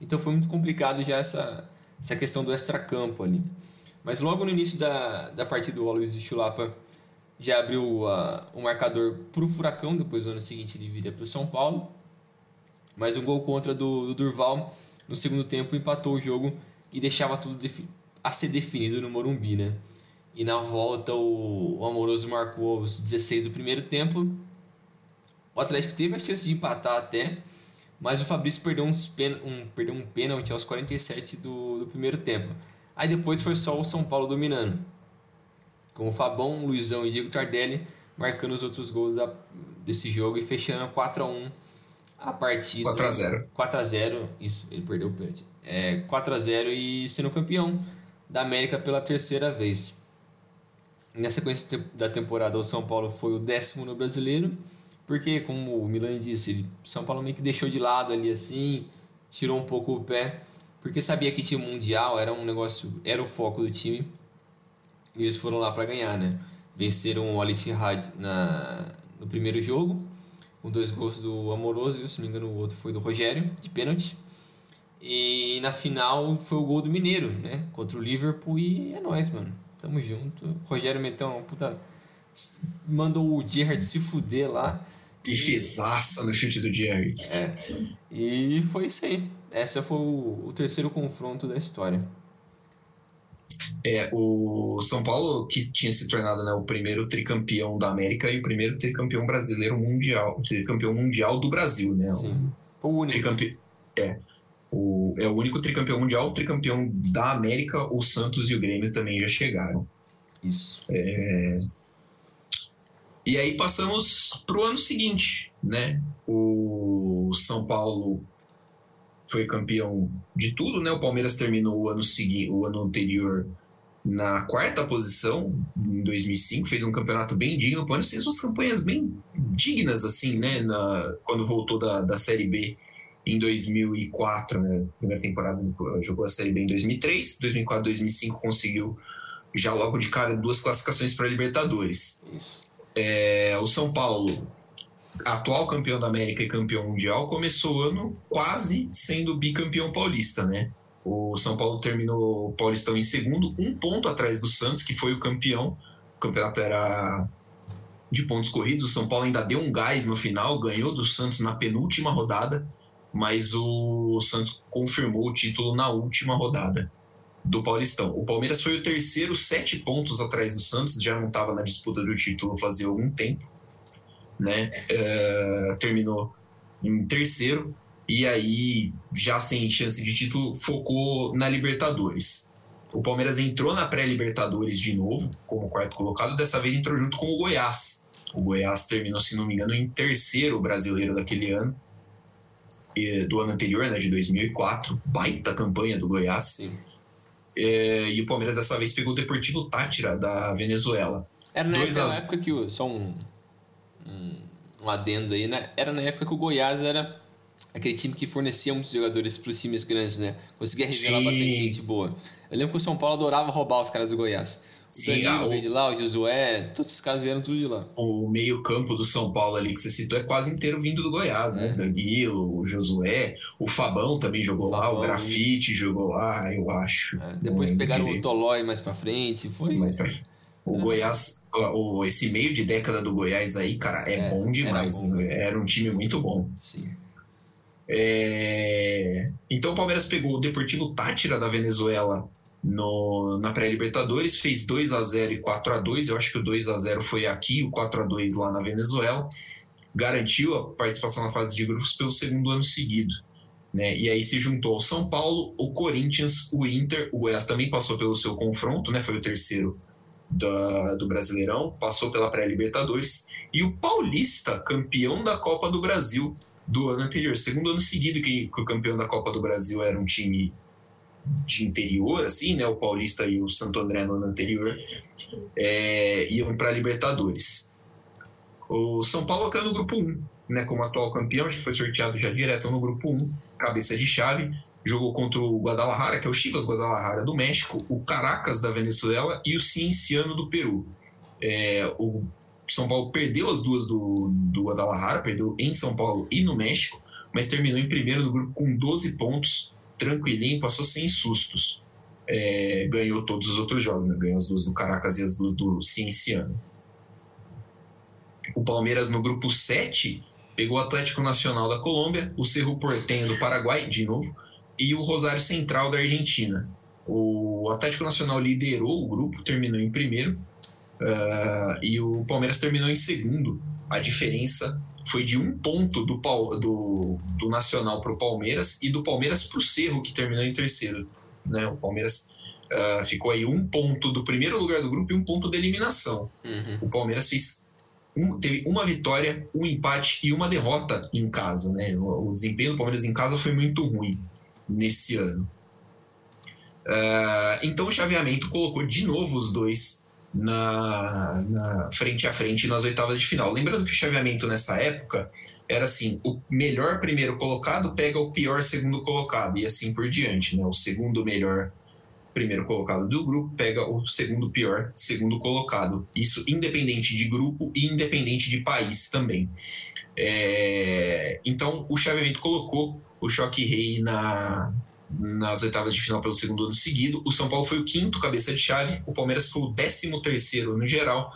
Então foi muito complicado já essa, essa questão do extracampo ali. Mas logo no início da, da partida, o Aloysio Chulapa já abriu uh, o marcador para o Furacão, depois no ano seguinte ele vira para o São Paulo. Mas um gol contra do, do, Durval no segundo tempo empatou o jogo e deixava tudo a ser definido no Morumbi, né? E na volta o, o Amoroso marcou os 16 do primeiro tempo. O Atlético teve a chance de empatar até, mas o Fabrício perdeu, uns pen, um, perdeu um pênalti aos 47 do, do primeiro tempo. Aí depois foi só o São Paulo dominando. Com o Fabão, Luizão e Diego Tardelli marcando os outros gols da, desse jogo e fechando 4 a 1 a partida. 4 a 0 4 a 0 isso, ele perdeu o pênalti. É, 4 a 0 e sendo campeão da América pela terceira vez. Na sequência da temporada, o São Paulo foi o décimo no brasileiro, porque, como o Milan disse, o São Paulo meio que deixou de lado ali assim, tirou um pouco o pé, porque sabia que tinha Mundial, era um negócio, era o foco do time, e eles foram lá para ganhar, né? Venceram o Al Ittihad na no primeiro jogo, com dois gols do Amoroso, se não me engano o outro foi do Rogério, de pênalti. E na final foi o gol do Mineiro, né? Contra o Liverpool e é nóis, mano. Tamo junto. Rogério Metão, puta. Mandou o Gerrard se fuder lá. Defesaça no chute do Gerrard. É. E foi isso aí. Esse foi o, o terceiro confronto da história. É, o São Paulo que tinha se tornado né, o primeiro tricampeão da América e o primeiro tricampeão brasileiro mundial, tricampeão mundial do Brasil, né? Sim. O único. Tricampe... É. O, é o único tricampeão mundial, o tricampeão da América, o Santos e o Grêmio também já chegaram. Isso. É... E aí passamos para o ano seguinte, né? O São Paulo foi campeão de tudo, né? O Palmeiras terminou o ano seguinte, o ano anterior na quarta posição em 2005, fez um campeonato bem digno. O Palmeiras fez umas campanhas bem dignas assim, né? Na, quando voltou da, da Série B em 2004, né? Primeira temporada jogou a Série B em 2003, 2004, 2005 conseguiu já logo de cara duas classificações para Libertadores. É, o São Paulo atual campeão da América e campeão mundial, começou o ano quase sendo bicampeão paulista, né? O São Paulo terminou o Paulistão em segundo, um ponto atrás do Santos, que foi o campeão. O campeonato era de pontos corridos. O São Paulo ainda deu um gás no final, ganhou do Santos na penúltima rodada, mas o Santos confirmou o título na última rodada do Paulistão. O Palmeiras foi o terceiro, sete pontos atrás do Santos, já não estava na disputa do título fazia algum tempo né? Uh, terminou em terceiro e aí, já sem chance de título, focou na Libertadores. O Palmeiras entrou na pré-Libertadores de novo, como quarto colocado, dessa vez entrou junto com o Goiás. O Goiás terminou, se não me engano, em terceiro brasileiro daquele ano, do ano anterior, né, de 2004. Baita campanha do Goiás. É, e o Palmeiras dessa vez pegou o Deportivo Tátira, da Venezuela. Era naquela época que o, só um, um, um adendo aí, né? Era na época que o Goiás era aquele time que fornecia muitos jogadores para os times grandes, né? Conseguia revelar Sim. bastante gente boa. Eu lembro que o São Paulo adorava roubar os caras do Goiás. O Sim, Danilo ah, veio de lá, o Josué, todos esses caras vieram tudo de lá. O meio-campo do São Paulo ali que você citou é quase inteiro vindo do Goiás, né? é. Danilo, o Josué, o Fabão também jogou o lá, Fabão, o Grafite isso. jogou lá, eu acho. É. Depois pegaram o Tolói mais pra frente, foi. Mais pra frente. O é. Goiás, o, esse meio de década do Goiás aí, cara, é, é bom demais. Era, bom. era, um time muito bom. Sim. É... Então o Palmeiras pegou o Deportivo Tátira da Venezuela no, na pré-Libertadores, fez 2 a 0 e 4 a 2 Eu acho que o 2 a 0 foi aqui, o 4 a 2 lá na Venezuela. Garantiu a participação na fase de grupos pelo segundo ano seguido. Né? E aí se juntou ao São Paulo, o Corinthians, o Inter, o Goiás também passou pelo seu confronto, né? foi o terceiro da, do Brasileirão, passou pela pré-Libertadores, e o Paulista, campeão da Copa do Brasil do ano anterior. Segundo ano seguido que, que o campeão da Copa do Brasil era um time de interior, assim, né? O Paulista e o Santo André no ano anterior é, iam para a Libertadores. O São Paulo caiu no grupo 1, né? Como atual campeão, acho que foi sorteado já direto no grupo 1, cabeça de chave. Jogou contra o Guadalajara, que é o Chivas Guadalajara do México, o Caracas da Venezuela e o Cienciano do Peru. É, o São Paulo perdeu as duas do, do Guadalajara, perdeu em São Paulo e no México, mas terminou em primeiro no grupo com 12 pontos, tranquilinho, passou sem sustos. É, ganhou todos os outros jogos, né? ganhou as duas do Caracas e as duas do Cienciano. O Palmeiras no grupo 7 pegou o Atlético Nacional da Colômbia, o Cerro Portenho do Paraguai, de novo, e o Rosário Central da Argentina. O Atlético Nacional liderou o grupo, terminou em primeiro, uh, e o Palmeiras terminou em segundo. A diferença foi de um ponto do, do, do Nacional para o Palmeiras e do Palmeiras para o Cerro, que terminou em terceiro. Né? O Palmeiras uh, ficou aí um ponto do primeiro lugar do grupo e um ponto da eliminação. Uhum. O Palmeiras fez um, teve uma vitória, um empate e uma derrota em casa. Né? O, o, desempenho do Palmeiras em casa foi muito ruim nesse ano. Uh, então o chaveamento colocou de novo os dois na, na, frente a frente nas oitavas de final. Lembrando que o chaveamento nessa época era assim: o melhor primeiro colocado pega o pior segundo colocado, e assim por diante. Né? O segundo melhor primeiro colocado do grupo pega o segundo pior segundo colocado. Isso independente de grupo e independente de país também. É, então o chaveamento colocou o Choque Rei na, nas oitavas de final pelo segundo ano seguido. O São Paulo foi o quinto cabeça de chave, o Palmeiras foi o décimo terceiro no geral,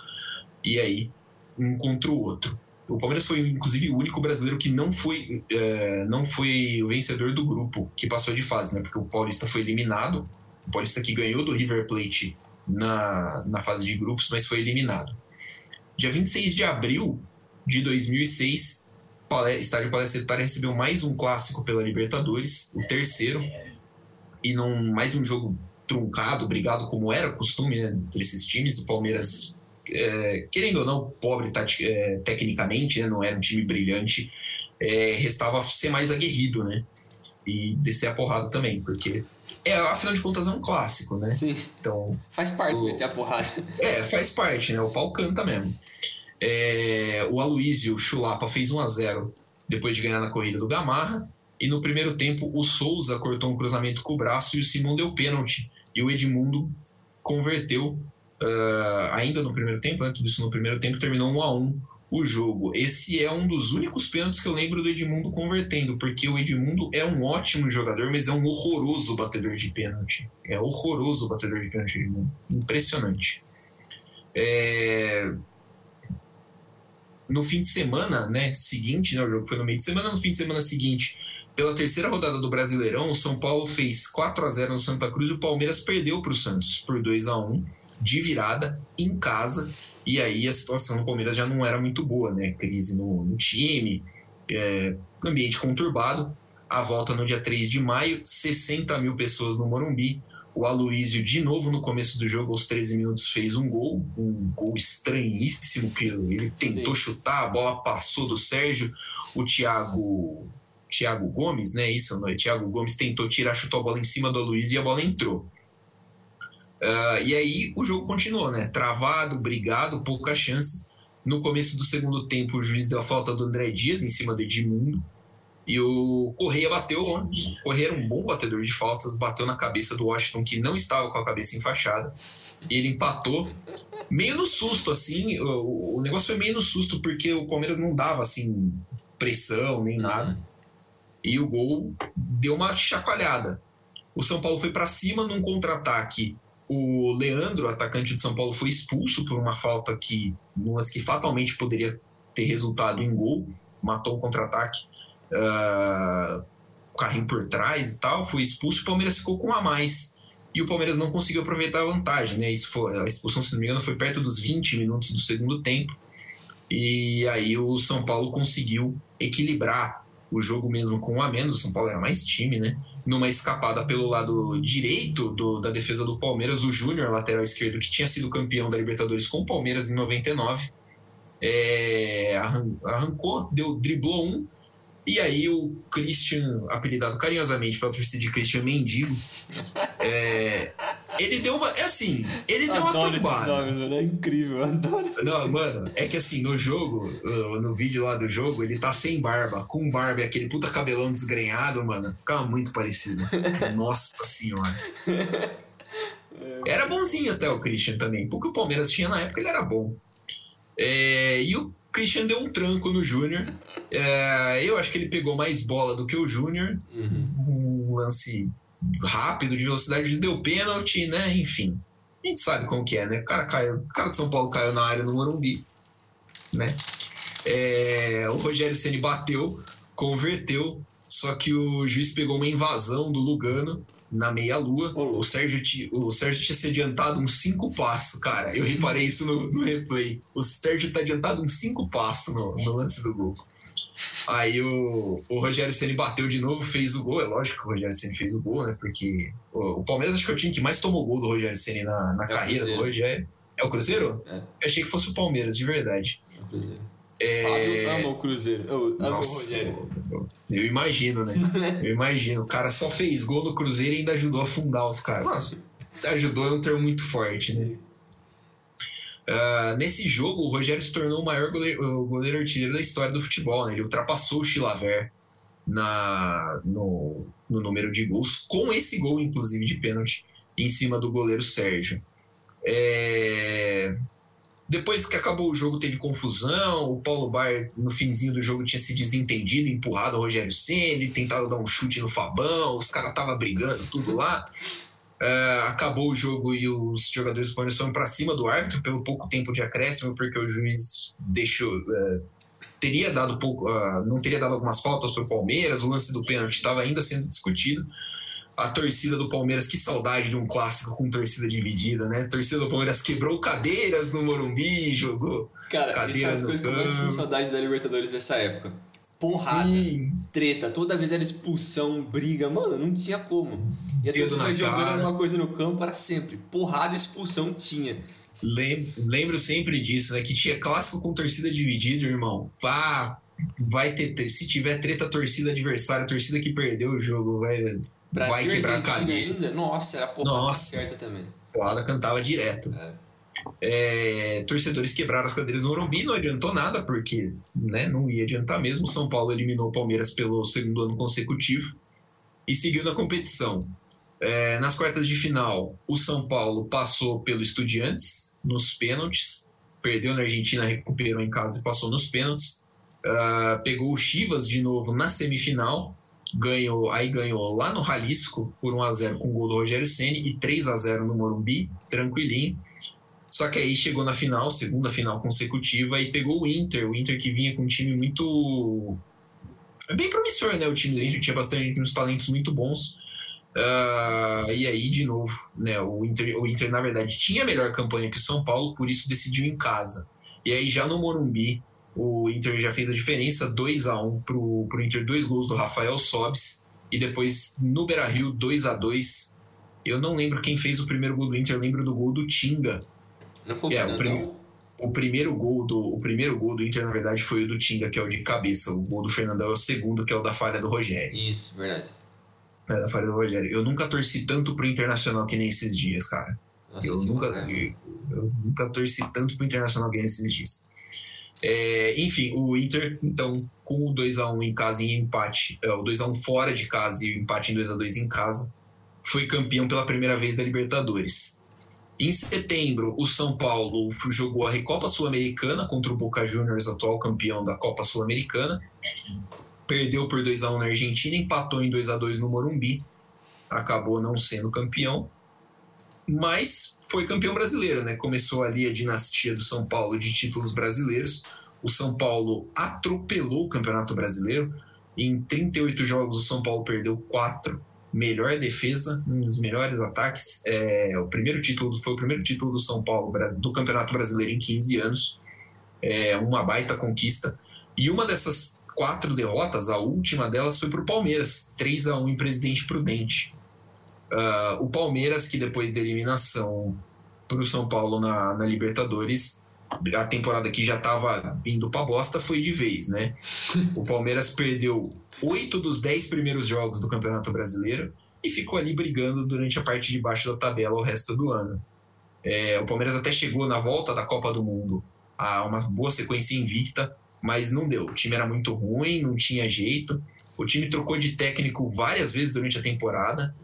e aí um contra o outro. O Palmeiras foi, inclusive, o único brasileiro que não foi, é, não foi o vencedor do grupo que passou de fase, né? Porque o Paulista foi eliminado o Paulista que ganhou do River Plate na, na fase de grupos, mas foi eliminado. Dia 26 de abril de 2006, Estádio Palestra recebeu mais um clássico pela Libertadores, o terceiro, e num mais um jogo truncado, brigado, como era costume né, entre esses times. O Palmeiras, é, querendo ou não, pobre é, tecnicamente, né, não era um time brilhante, é, restava ser mais aguerrido, né? E descer a porrada também, porque é, afinal de contas, é um clássico, né? Sim. Então, faz parte o... meter a porrada. É, faz parte, né? O pau canta mesmo. É, o Aloysio Chulapa fez 1 a 0 depois de ganhar na corrida do Gamarra. E no primeiro tempo, o Souza cortou um cruzamento com o braço e o Simão deu pênalti. E o Edmundo converteu uh, ainda no primeiro tempo, né? Tudo isso no primeiro tempo, terminou 1 a 1 o jogo. Esse é um dos únicos pênaltis que eu lembro do Edmundo convertendo, porque o Edmundo é um ótimo jogador, mas é um horroroso batedor de pênalti. É horroroso batedor de pênalti, impressionante. É... No fim de semana, né, seguinte, né, o jogo foi no meio de semana, no fim de semana seguinte, pela terceira rodada do Brasileirão, o São Paulo fez 4 a 0 no Santa Cruz e o Palmeiras perdeu para o Santos por 2 a 1 de virada em casa e aí a situação do Palmeiras já não era muito boa, né? Crise no, no time, é, ambiente conturbado. A volta no dia 3 de maio, 60 mil pessoas no Morumbi. O Aloísio, de novo no começo do jogo, aos 13 minutos, fez um gol, um gol estranhíssimo, que ele tentou Sim. chutar, a bola passou do Sérgio. O Thiago, Thiago Gomes, né? Isso, não é? Thiago Gomes tentou tirar, chutou a bola em cima do Aloísio e a bola entrou. Uh, e aí o jogo continuou, né? Travado, brigado, poucas chances. No começo do segundo tempo, o juiz deu a falta do André Dias em cima do Edmundo. E o Correia bateu. Correia era um bom batedor de faltas, bateu na cabeça do Washington, que não estava com a cabeça enfaixada. E ele empatou. Meio no susto, assim. O, o negócio foi meio no susto, porque o Palmeiras não dava, assim, pressão nem nada. Uhum. E o gol deu uma chacoalhada. O São Paulo foi para cima num contra-ataque o Leandro, atacante de São Paulo, foi expulso por uma falta que, umas que fatalmente poderia ter resultado em gol, matou o contra-ataque, uh, o carrinho por trás e tal, foi expulso. O Palmeiras ficou com a mais e o Palmeiras não conseguiu aproveitar a vantagem, né? Isso foi, a expulsão, se não me engano, foi perto dos 20 minutos do segundo tempo. E aí o São Paulo conseguiu equilibrar o jogo mesmo com um a menos. O São Paulo era mais time, né? numa escapada pelo lado direito do, da defesa do Palmeiras, o Júnior, lateral esquerdo, que tinha sido campeão da Libertadores com o Palmeiras em 99, é, arrancou, deu, driblou um, e aí o Christian, apelidado carinhosamente pela torcida de Christian Mendigo, é, Ele deu uma. É assim, ele deu adoro uma turbada. é incrível, adoro. Não, mano, é que assim, no jogo, no vídeo lá do jogo, ele tá sem barba. Com barba e aquele puta cabelão desgrenhado, mano. Ficava muito parecido. Nossa senhora. Era bonzinho até o Christian também. Porque o Palmeiras tinha na época, ele era bom. É, e o Christian deu um tranco no Júnior. É, eu acho que ele pegou mais bola do que o Júnior. Uhum. Um lance rápido, de velocidade, deu pênalti, né? Enfim. A gente sabe como que é, né? O cara, caiu, o cara de São Paulo caiu na área no Morumbi, né? É, o Rogério Ceni bateu, converteu, só que o juiz pegou uma invasão do Lugano na meia-lua. O Sérgio, o Sérgio tinha se adiantado uns cinco passos, cara. Eu reparei isso no, no replay. O Sérgio tá adiantado uns cinco passos no, no lance do gol. Aí o, o Rogério Ceni bateu de novo, fez o gol. É lógico que o Rogério Ceni fez o gol, né? Porque o, o Palmeiras acho que é o time que mais tomou gol do Rogério Ceni na, na é carreira do Rogério. É o Cruzeiro? É. Eu achei que fosse o Palmeiras, de verdade. É o Cruzeiro. É... Fábio ama o Cruzeiro. Eu amo Nossa, o Rogério. Eu imagino, né? eu imagino. O cara só fez gol no Cruzeiro e ainda ajudou a afundar os caras. Nossa, ajudou é um termo muito forte, né? Uh, nesse jogo, o Rogério se tornou o maior goleiro, goleiro artilheiro da história do futebol. Né? Ele ultrapassou o Chilaver na, no, no número de gols, com esse gol, inclusive, de pênalti, em cima do goleiro Sérgio. É... Depois que acabou o jogo, teve confusão. O Paulo Baier, no finzinho do jogo, tinha se desentendido, empurrado o Rogério Ceni, tentado dar um chute no Fabão, os caras estavam brigando, tudo lá. Uh, acabou o jogo e os jogadores do foram para cima do árbitro pelo pouco tempo de acréscimo, porque o juiz deixou. Uh, teria dado pouco, uh, não teria dado algumas faltas para o Palmeiras, o lance do pênalti estava ainda sendo discutido. A torcida do Palmeiras, que saudade de um clássico com torcida dividida, né? A torcida do Palmeiras quebrou cadeiras no Morumbi, jogou. Cara, cadeiras isso é as coisas que eu mais sinto saudade da Libertadores nessa época porrada, Sim. treta, toda vez era expulsão, briga, mano, não tinha como. E a torcida jogando uma coisa no campo para sempre. Porrada expulsão tinha. Lembro sempre disso, né? Que tinha clássico com torcida dividida, irmão. Pá, vai ter. Se tiver treta, torcida adversária, torcida que perdeu o jogo, vai, vai quebrar a cadeira. Ainda? Nossa, era porrada Nossa. certa também. Porrada cantava direto. É. É, torcedores quebraram as cadeiras no Morumbi, não adiantou nada, porque né, não ia adiantar mesmo. São Paulo eliminou o Palmeiras pelo segundo ano consecutivo e seguiu na competição. É, nas quartas de final, o São Paulo passou pelo Estudiantes nos pênaltis, perdeu na Argentina, recuperou em casa e passou nos pênaltis. Uh, pegou o Chivas de novo na semifinal, ganhou, aí ganhou lá no Jalisco por 1 a 0 com o gol do Rogério Ceni e 3 a 0 no Morumbi, tranquilinho. Só que aí chegou na final, segunda final consecutiva, e pegou o Inter. O Inter que vinha com um time muito. É bem promissor, né? O time Inter tinha bastante uns talentos muito bons. Uh, e aí, de novo, né? O Inter, o Inter, na verdade, tinha melhor campanha que o São Paulo, por isso decidiu em casa. E aí, já no Morumbi, o Inter já fez a diferença, 2 a 1 pro, pro Inter, dois gols do Rafael Sobis. E depois, no Beira Rio, 2 a 2 Eu não lembro quem fez o primeiro gol do Inter, eu lembro do gol do Tinga, não foi o é, o, prim... o, primeiro gol do o primeiro gol do Inter, na verdade, foi o do Tinga, que é o de cabeça. O gol do Fernandão é o segundo, que é o da falha do Rogério. Isso, verdade. É da falha do Rogério. Eu nunca torci tanto pro Internacional que nem esses dias, cara. Nossa, eu, nunca, eu, eu, nunca torci tanto pro Internacional que nem esses dias. É, enfim, o Inter, então, com o 2x1 em casa e empate, é, o 2x1 fora de casa e o empate em 2x2 em casa, foi campeão pela primeira vez da Libertadores. Em setembro, o São Paulo jogou a Recopa Sul-Americana contra o Boca Juniors, atual campeão da Copa Sul-Americana. Perdeu por 2 a 1 na Argentina, empatou em 2 a 2 no Morumbi. Acabou não sendo campeão, mas foi campeão brasileiro, né? Começou ali a dinastia do São Paulo de títulos brasileiros. O São Paulo atropelou o Campeonato Brasileiro. Em 38 jogos, o São Paulo perdeu 4 melhor defesa, um dos melhores ataques. É, o primeiro título foi o primeiro título do São Paulo do Campeonato Brasileiro em 15 anos. É uma baita conquista. E uma dessas quatro derrotas, a última delas foi para o Palmeiras, 3 a 1 em Presidente Prudente. Uh, o Palmeiras, que depois da eliminação para o São Paulo na, na Libertadores, a temporada que já estava indo para bosta foi de vez, né? O Palmeiras perdeu oito dos dez primeiros jogos do Campeonato Brasileiro e ficou ali brigando durante a parte de baixo da tabela o resto do ano. É, o Palmeiras até chegou na volta da Copa do Mundo a uma boa sequência invicta, mas não deu. O time era muito ruim, não tinha jeito. O time trocou de técnico várias vezes durante a temporada.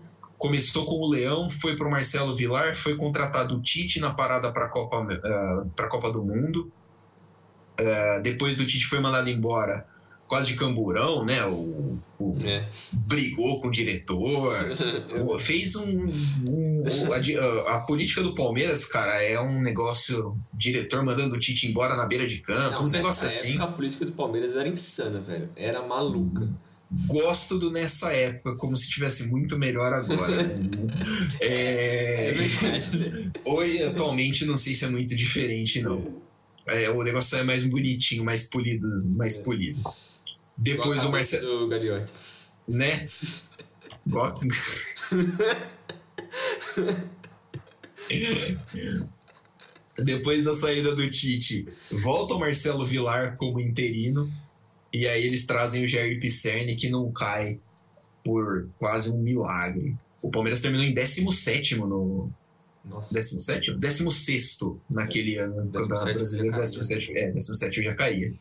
Começou com o Leão, foi para o Marcelo Vilar, foi contratado o Tite na parada para a Copa, uh, Copa do Mundo. Uh, depois do Tite foi mandado embora, quase de camburão, né? O, o é. Brigou com o diretor, fez um. um a, a, política do Palmeiras, cara, é um negócio. Diretor mandando o Tite embora na beira de campo, Não, uns negócios assim. A política do Palmeiras era insana, velho. Era maluca. Gosto do nessa época, como se tivesse muito melhor agora. Né? é... é né? Hoje, atualmente, não sei se é muito diferente, não. É, o negócio é mais bonitinho, mais polido, mais é. polido. Depois o Marcelo. Do Gagliotti. Né? Depois da saída do Tite, volta o Marcelo Vilar como interino. E aí eles trazem o Jair Pisserni, que não cai por quase um milagre. O Palmeiras terminou em 17 no. Nossa. 17? 16 naquele é. ano no Campeonato Brasileiro. 17, é, 17 eu já caía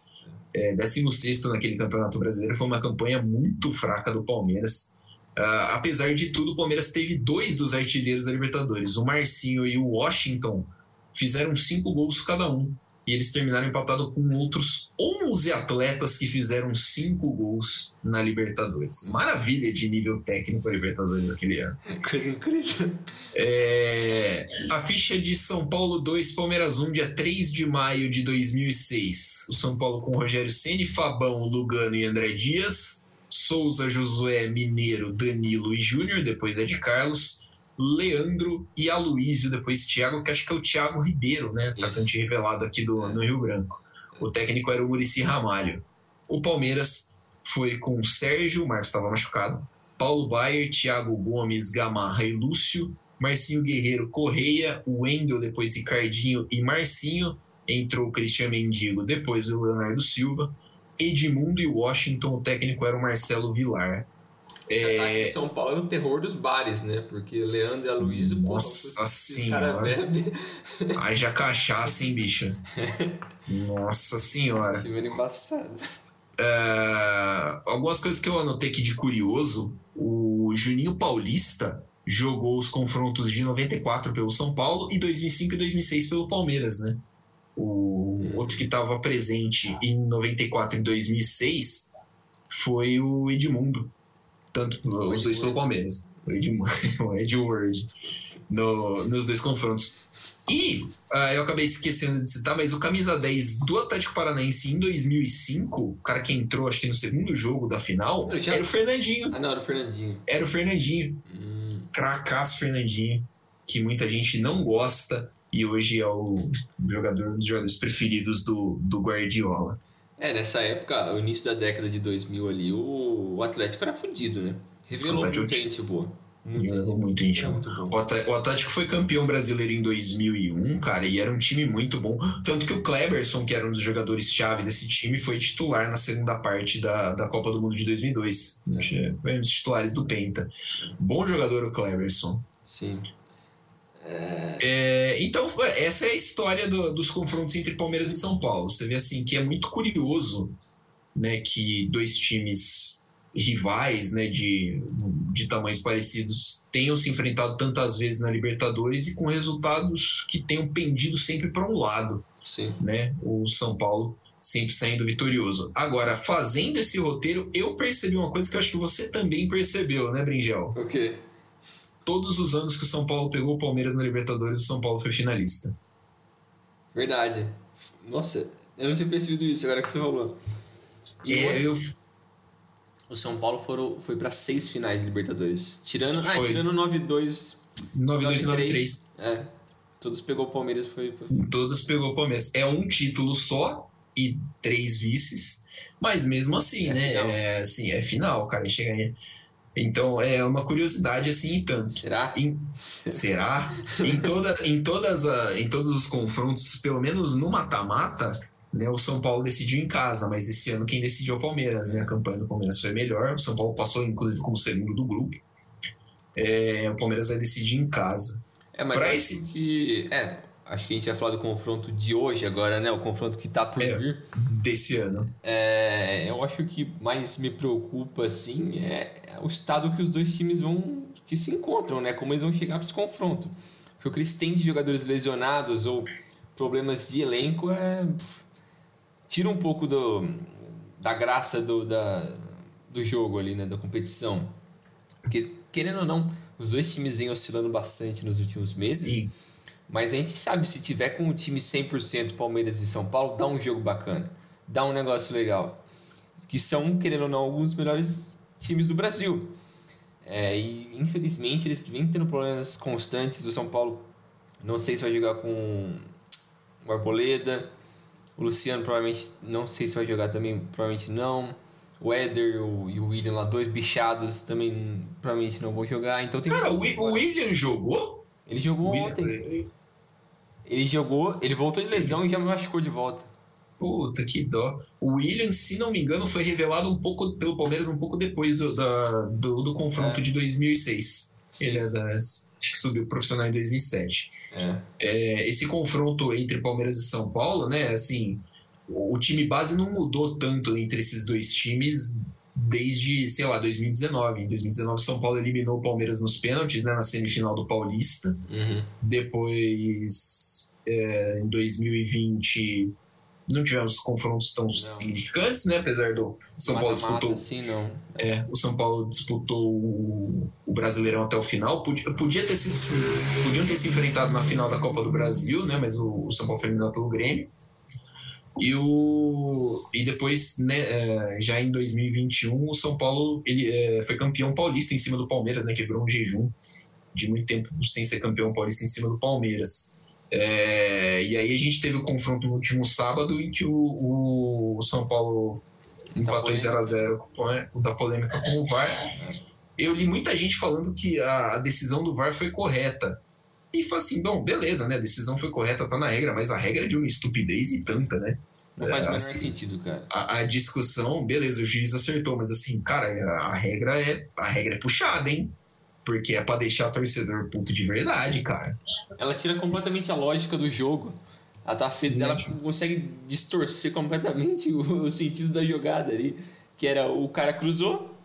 é, 16 naquele Campeonato Brasileiro, foi uma campanha muito fraca do Palmeiras. Uh, apesar de tudo, o Palmeiras teve dois dos artilheiros da Libertadores. O Marcinho e o Washington fizeram cinco gols cada um e eles terminaram empatados com outros 11 atletas que fizeram cinco gols na Libertadores. Maravilha de nível técnico a Libertadores daquele ano. Coisa incrível. É, a ficha de São Paulo 2, Palmeiras 1, dia 3 de maio de 2006. O São Paulo com Rogério Ceni, Fabão, Lugano e André Dias. Souza, Josué, Mineiro, Danilo e Júnior, depois é de Carlos. Leandro e Aloísio, depois Thiago, que acho que é o Thiago Ribeiro, né? Atacante revelado aqui do, no Rio Branco. O técnico era o Murici Ramalho. O Palmeiras foi com Sérgio, o Marcos estava machucado, Paulo Baier, Thiago Gomes, Gamarra e Lúcio, Marcinho Guerreiro, Correia, Wendel, depois Ricardinho e Marcinho, entrou o Cristian Mendigo, depois o Leonardo Silva, Edmundo e Washington, o técnico era o Marcelo Vilar. É... São Paulo é o terror dos bares, né? Porque Leandro e Aloysio, Nossa senhora. Aí já cachaça, hein, bicho? Nossa senhora. Primeiro embaçado. Uh, algumas coisas que eu anotei aqui de curioso. O Juninho Paulista jogou os confrontos de 94 pelo São Paulo e 2005 e 2006 pelo Palmeiras, né? O hum. outro que estava presente em 94 e 2006 foi o Edmundo tanto os dois pelo Palmeiras, o Ed, o Ed Word, no, nos dois confrontos. E uh, eu acabei esquecendo de citar, mas o camisa 10 do Atlético Paranaense em 2005, o cara que entrou, acho que no segundo jogo da final, já... era o Fernandinho. Ah, não, era o Fernandinho. Era o Fernandinho. Hum. Cracaço Fernandinho, que muita gente não gosta e hoje é o jogador um dos jogadores preferidos do, do Guardiola. É, nessa época, o início da década de 2000 ali, o, Atlético era fodido, né? Revelou muita gente boa. Muita, muita gente boa. O Atlético foi campeão brasileiro em 2001, cara, e era um time muito bom. Tanto que o Kleberson, que era um dos jogadores-chave desse time, foi titular na segunda parte da, da Copa do Mundo de 2002. É. Foi um dos titulares do Penta. Bom jogador o Kleberson. Sim. É, então, essa é a história do, dos confrontos entre Palmeiras e São Paulo. Você vê assim que é muito curioso né, que dois times rivais né, de, de tamanhos parecidos tenham se enfrentado tantas vezes na Libertadores e com resultados que tenham pendido sempre para um lado. Sim. Né? O São Paulo sempre saindo vitorioso. Agora, fazendo esse roteiro, eu percebi uma coisa que eu acho que você também percebeu, né, Bringel? O quê? Todos os anos que o São Paulo pegou o Palmeiras na Libertadores, o São Paulo foi finalista. Verdade. Nossa, eu não tinha percebido isso agora que você falou. é, eu... O São Paulo foram, foi para seis finais de Libertadores. Tirando, ah, tirando 9-2. 9-2 e 9-3. É. Todos pegou o Palmeiras. Foi, foi... Todos pegou o Palmeiras. É um título só e três vices. Mas mesmo assim, é né? Final. É, assim, é final, cara. Chega aí. Então é uma curiosidade assim e tanto. Será? Em, será? em, toda, em, todas a, em todos os confrontos, pelo menos no mata-mata, né, o São Paulo decidiu em casa, mas esse ano quem decidiu é o Palmeiras, né? A campanha do Palmeiras foi melhor. O São Paulo passou, inclusive, como segundo do grupo. É, o Palmeiras vai decidir em casa. É, mas pra esse... que. É, acho que a gente vai falar do confronto de hoje agora, né? O confronto que tá por é, vir. Desse ano. É, eu acho que mais me preocupa, assim, é o estado que os dois times vão. que se encontram, né? Como eles vão chegar para esse confronto. Porque o que eles têm de jogadores lesionados ou problemas de elenco é. tira um pouco do, da graça do, da, do jogo ali, né? Da competição. Porque, querendo ou não, os dois times vêm oscilando bastante nos últimos meses. Sim. Mas a gente sabe, se tiver com o time 100% Palmeiras e São Paulo, dá um jogo bacana. Dá um negócio legal. Que são, querendo ou não, alguns melhores times do Brasil. É, e infelizmente eles vêm tendo problemas constantes. O São Paulo, não sei se vai jogar com o Arboleda. O Luciano provavelmente, não sei se vai jogar também, provavelmente não. O Éder e o William lá, dois bichados, também provavelmente não vão jogar. Então tem Cara, o, o William jogou? Ele jogou William, ontem. Ele jogou, ele voltou de lesão e já machucou de volta. Puta, que dó. O William, se não me engano, foi revelado um pouco pelo Palmeiras um pouco depois do, da, do, do, confronto é. de 2006. Sim. Ele é das, que subiu profissional em 2007. É. É, esse confronto entre Palmeiras e São Paulo, né? Assim, o, o time base não mudou tanto entre esses dois times desde, sei lá, 2019. Em 2019, São Paulo eliminou o Palmeiras nos pênaltis, né, na semifinal do Paulista. Uhum. Depois, é, em 2020, não tivemos confrontos tão não. significantes, né, apesar do São Paulo disputou. Sim, não. É, o São Paulo disputou o, o Brasileirão até o final. Podia, podia ter sido, podiam ter se enfrentado na final da Copa do Brasil, né, mas o, o São Paulo foi eliminado pelo Grêmio. E, o, e depois, né, é, já em 2021, o São Paulo ele, é, foi campeão paulista em cima do Palmeiras, né, quebrou um jejum de muito tempo sem ser campeão paulista em cima do Palmeiras. É, e aí a gente teve o confronto no último sábado em que o, o São Paulo empatou em 0x0 com da polêmica com o VAR. Eu li muita gente falando que a, a decisão do VAR foi correta. E foi assim, bom, beleza, né? A decisão foi correta, tá na regra, mas a regra é de uma estupidez e tanta, né? Não faz o menor assim, sentido, cara. A, a, discussão, beleza, o juiz acertou, mas assim, cara, a, a, regra é a regra é puxada, hein? Porque é para deixar o torcedor puto de verdade, cara. Ela tira completamente a lógica do jogo. Ela, tá fe... ela consegue distorcer completamente o, o sentido da jogada ali. Que era o cara cruzou,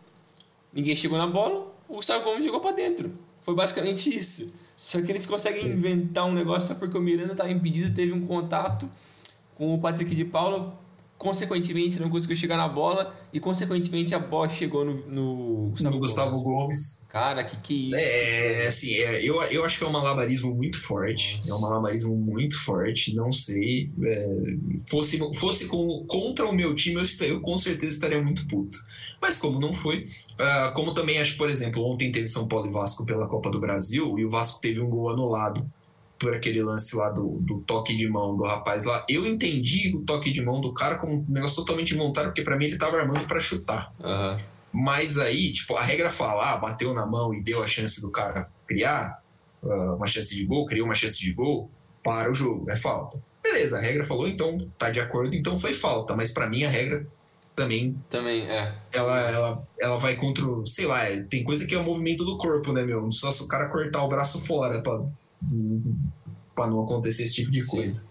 ninguém chegou na bola, o Gustavo Gomes jogou para dentro. Foi basicamente isso. Só que eles conseguem inventar um negócio só porque o Miranda estava impedido, teve um contato com o Patrick de Paula, consequentemente não conseguiu chegar na bola e consequentemente a bola chegou no, no Gustavo, no Gustavo Gomes. Gomes. Cara, que que é isso? É, assim, é, eu, eu acho que é um malabarismo muito forte. Nossa. É um malabarismo muito forte, não sei. É, fosse fosse com, contra o meu time, eu, eu com certeza estaria muito puto. Mas como não foi, uh, como também acho, por exemplo, ontem teve São Paulo e Vasco pela Copa do Brasil e o Vasco teve um gol anulado por aquele lance lá do, do, toque de mão do rapaz lá. Eu entendi o toque de mão do cara como um negócio totalmente montado, porque para mim ele tava armando para chutar. Uhum. Mas aí, tipo, a regra fala, ah, bateu na mão e deu a chance do cara criar uh, uma chance de gol, criou uma chance de gol, para o jogo, é falta. Beleza, a regra falou, então tá de acordo, então foi falta. Mas para mim a regra também. Também, é. Ela, ela, ela vai contra. Sei lá, tem coisa que é o movimento do corpo, né, meu? Só se o cara cortar o braço fora pra para não acontecer esse tipo de Sim. coisa.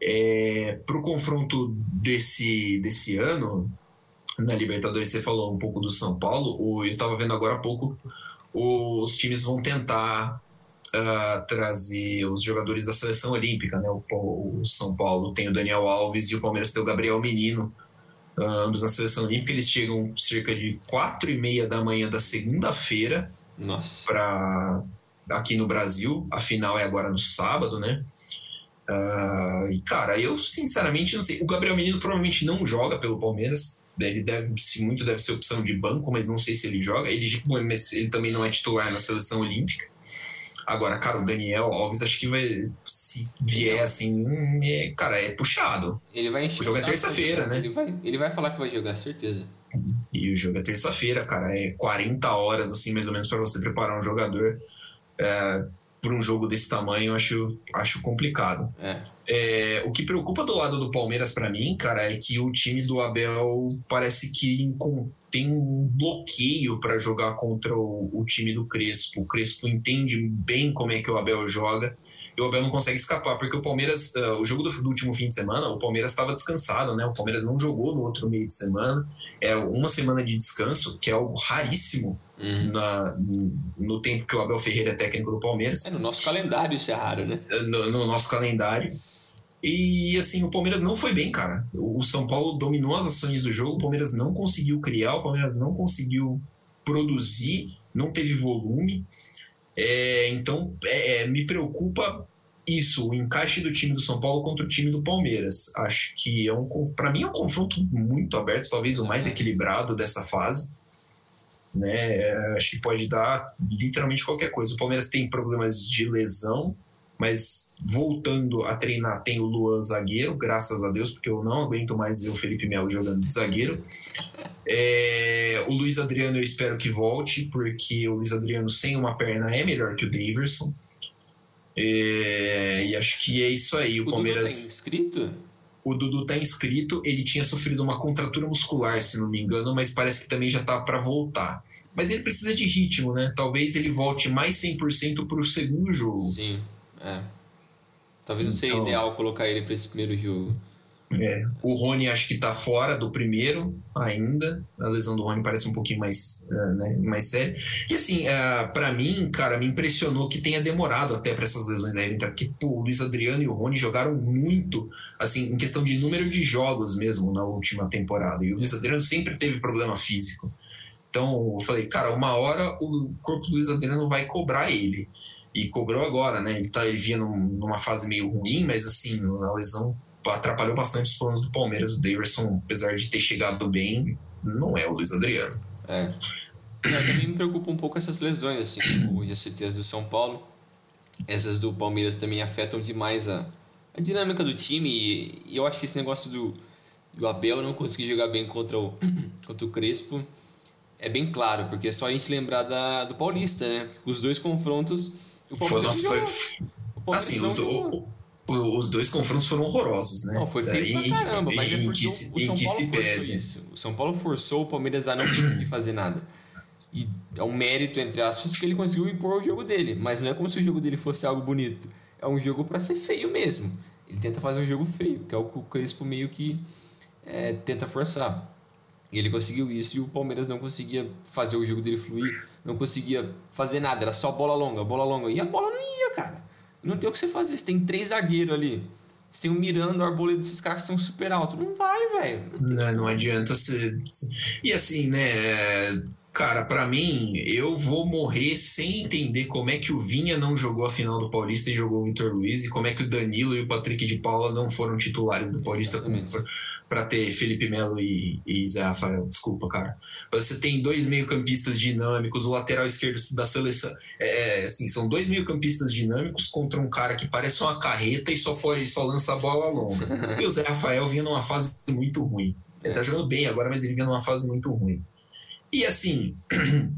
É, para o confronto desse, desse ano, na Libertadores, você falou um pouco do São Paulo, eu estava vendo agora há pouco, os times vão tentar uh, trazer os jogadores da seleção olímpica, né? O, o, São Paulo tem o Daniel Alves e o Palmeiras tem o Gabriel Menino, uh, ambos na seleção olímpica. Eles chegam cerca de quatro e meia da manhã da segunda-feira para aqui no Brasil. A final é agora no sábado, né? Uh, e, cara, eu sinceramente não sei. O Gabriel Menino provavelmente não joga pelo Palmeiras. Ele deve, se muito, deve ser opção de banco, mas não sei se ele joga. Ele, ele também não é titular na seleção olímpica. Agora, cara, o Daniel Alves acho que vai. Se vier assim, é, cara, é puxado. Ele vai O jogo é terça-feira, né? Ele vai, ele vai falar que vai jogar, certeza. E o jogo é terça-feira, cara. É 40 horas, assim, mais ou menos, para você preparar um jogador. É, por um jogo desse tamanho, eu acho, acho complicado. É. É, o que preocupa do lado do Palmeiras para mim, cara, é que o time do Abel parece que tem um bloqueio para jogar contra o, o, time do Crespo. O Crespo entende bem como é que o Abel joga e o Abel não consegue escapar, porque o Palmeiras, uh, o jogo do, do, último fim de semana, o Palmeiras estava descansado, né? O Palmeiras não jogou no outro meio de semana. É uma semana de descanso, que é algo raríssimo uhum. na, no tempo que o Abel Ferreira é técnico do Palmeiras. É, no nosso calendário isso é raro, né? No, no nosso calendário. E assim, o Palmeiras não foi bem, cara. O São Paulo dominou as ações do jogo, o Palmeiras não conseguiu criar, o Palmeiras não conseguiu produzir, não teve volume. É, então, é, é, me preocupa isso, o encaixe do time do São Paulo contra o time do Palmeiras. Acho que é um, para mim é um confronto muito aberto, talvez o mais equilibrado dessa fase. Né? É, acho que pode dar literalmente qualquer coisa. O Palmeiras tem problemas de lesão, mas voltando a treinar tem o Luan zagueiro, graças a Deus, porque eu não aguento mais ver o Felipe Melo jogando de zagueiro. É, o Luiz Adriano eu espero que volte, porque o Luiz Adriano sem uma perna é melhor que o Daverson. É, e acho que é isso aí. O, o Palmeiras. Dudu tá inscrito? O Dudu tá inscrito, ele tinha sofrido uma contratura muscular, se não me engano, mas parece que também já tá para voltar. Mas ele precisa de ritmo, né? Talvez ele volte mais 100% para o segundo jogo. Sim. É. Talvez não seja então, ideal colocar ele para esse primeiro jogo. É. O Rony acho que está fora do primeiro ainda. A lesão do Rony parece um pouquinho mais, uh, né, mais séria. E assim, uh, é, para mim, cara, me impressionou que tenha demorado até para essas lesões aí entrar, porque pô, o Luiz Adriano e o Rony jogaram muito, assim, em questão de número de jogos mesmo na última temporada. E o Luiz Adriano sempre teve problema físico. Então eu falei, cara, uma hora o corpo do Luiz Adriano vai cobrar ele e cobrou agora, né? Ele, tá, ele vinha num, numa fase meio ruim, mas assim, a lesão atrapalhou bastante os planos do Palmeiras. O Davidson, apesar de ter chegado bem, não é o Luiz Adriano. É. Eu também me preocupa um pouco essas lesões, assim, como já citei as do São Paulo. Essas do Palmeiras também afetam demais a, a dinâmica do time e, e, eu acho que esse negócio do, do Abel não conseguir jogar bem contra o, contra o Crespo é bem claro, porque é só a gente lembrar da, do Paulista, né? Os dois confrontos o Palmeiras foi, foi, assim, os, do, os, dois confrontos foram horrorosos, né? Não, foi feio pra caramba, mas é porque o, o São Paulo forçou isso. O São Paulo forçou o Palmeiras a não conseguir fazer nada. E é um mérito, entre aspas, porque ele conseguiu impor o jogo dele. Mas não é como se o jogo dele fosse algo bonito. É um jogo para ser feio mesmo. Ele tenta fazer um jogo feio, que é o que o Crespo meio que é, tenta forçar. E ele conseguiu isso e o Palmeiras não conseguia fazer o jogo dele fluir, não conseguia fazer nada, era só bola longa, bola longa. E a bola não ia, cara. Não tem o que você fazer. Você tem três zagueiros ali. Você tem o Miranda, o Arboleda, esses caras são super altos. Não vai, velho. Não, não, não, adianta ser. E assim, né? Cara, para mim, eu vou morrer sem entender como é que o Vinha não jogou a final do Paulista e jogou o Vitor Luiz, e como é que o Danilo e o Patrick de Paula não foram titulares do Paulista. Exatamente para ter Felipe Melo e, e Zé Rafael. Desculpa, cara. Você tem dois meio-campistas dinâmicos, o lateral esquerdo da seleção. É, é, assim, são dois meio-campistas dinâmicos contra um cara que parece uma carreta e só pode só lança a bola longa. E o Zé Rafael vinha numa fase muito ruim. Ele tá jogando bem agora, mas ele vinha numa fase muito ruim. E assim.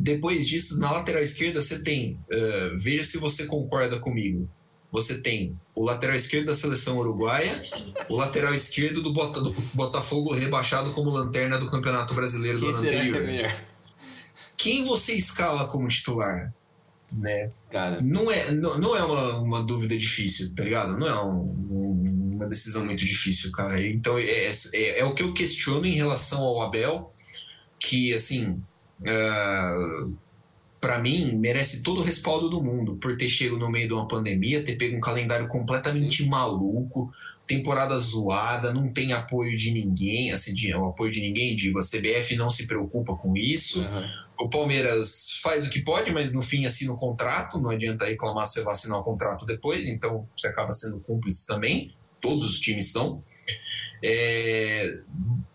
Depois disso, na lateral esquerda, você tem. Uh, veja se você concorda comigo você tem o lateral esquerdo da seleção uruguaia, o lateral esquerdo do, Bota, do Botafogo rebaixado como lanterna do Campeonato Brasileiro Quem do ano anterior. Que é Quem você escala como titular? Né? Cara. Não é, não, não é uma, uma dúvida difícil, tá ligado? Não é um, uma decisão muito difícil, cara. Então é, é, é, o que eu questiono em relação ao Abel, que assim. Uh, para mim, merece todo o respaldo do mundo por ter chegado no meio de uma pandemia, ter pego um calendário completamente Sim. maluco, temporada zoada, não tem apoio de ninguém, assim, de, o apoio de ninguém, digo, a CBF não se preocupa com isso. Uhum. O Palmeiras faz o que pode, mas no fim assina o contrato, não adianta reclamar se você vai assinar o contrato depois, então você acaba sendo cúmplice também, todos os times são. É,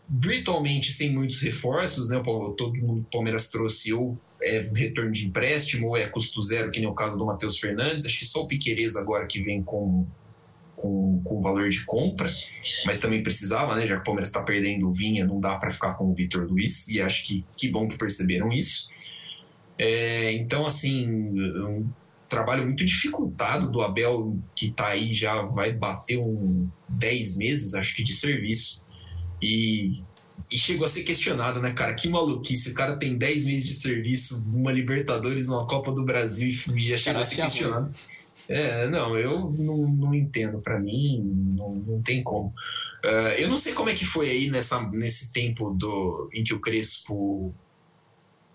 virtualmente sem muitos reforços, né? Todo mundo o Palmeiras trouxe ou é retorno de empréstimo ou é custo zero, que nem o caso do Matheus Fernandes. Acho que só o Piquerez agora que vem com, com, com valor de compra, mas também precisava, né? Já que o Palmeiras está perdendo o Vinha, não dá para ficar com o Vitor Luiz, e acho que que bom que perceberam isso. É, então, assim, trabalho muito dificultado do Abel, que tá aí já vai bater um 10 meses, acho que, de serviço. E, e chegou a ser questionado, né, cara? Que maluquice. O cara tem 10 meses de serviço, uma Libertadores, uma Copa do Brasil e já chegou a ser questionado. É, não, eu não, não entendo. Para mim, não, não tem como. Uh, eu não sei como é que foi aí nessa, nesse tempo do, em que o Crespo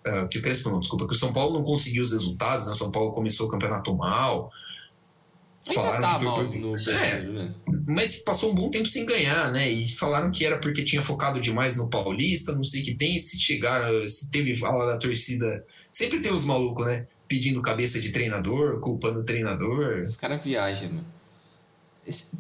uh, que o Crespo não, desculpa, que o São Paulo não conseguiu os resultados, né? O São Paulo começou o campeonato mal. Falaram tá por... no é, né? Mas passou um bom tempo sem ganhar, né? E falaram que era porque tinha focado demais no Paulista, não sei o que tem. Se chegaram, se teve fala da torcida. Sempre tem os malucos, né? Pedindo cabeça de treinador, culpando o treinador. Os caras viajam, mano.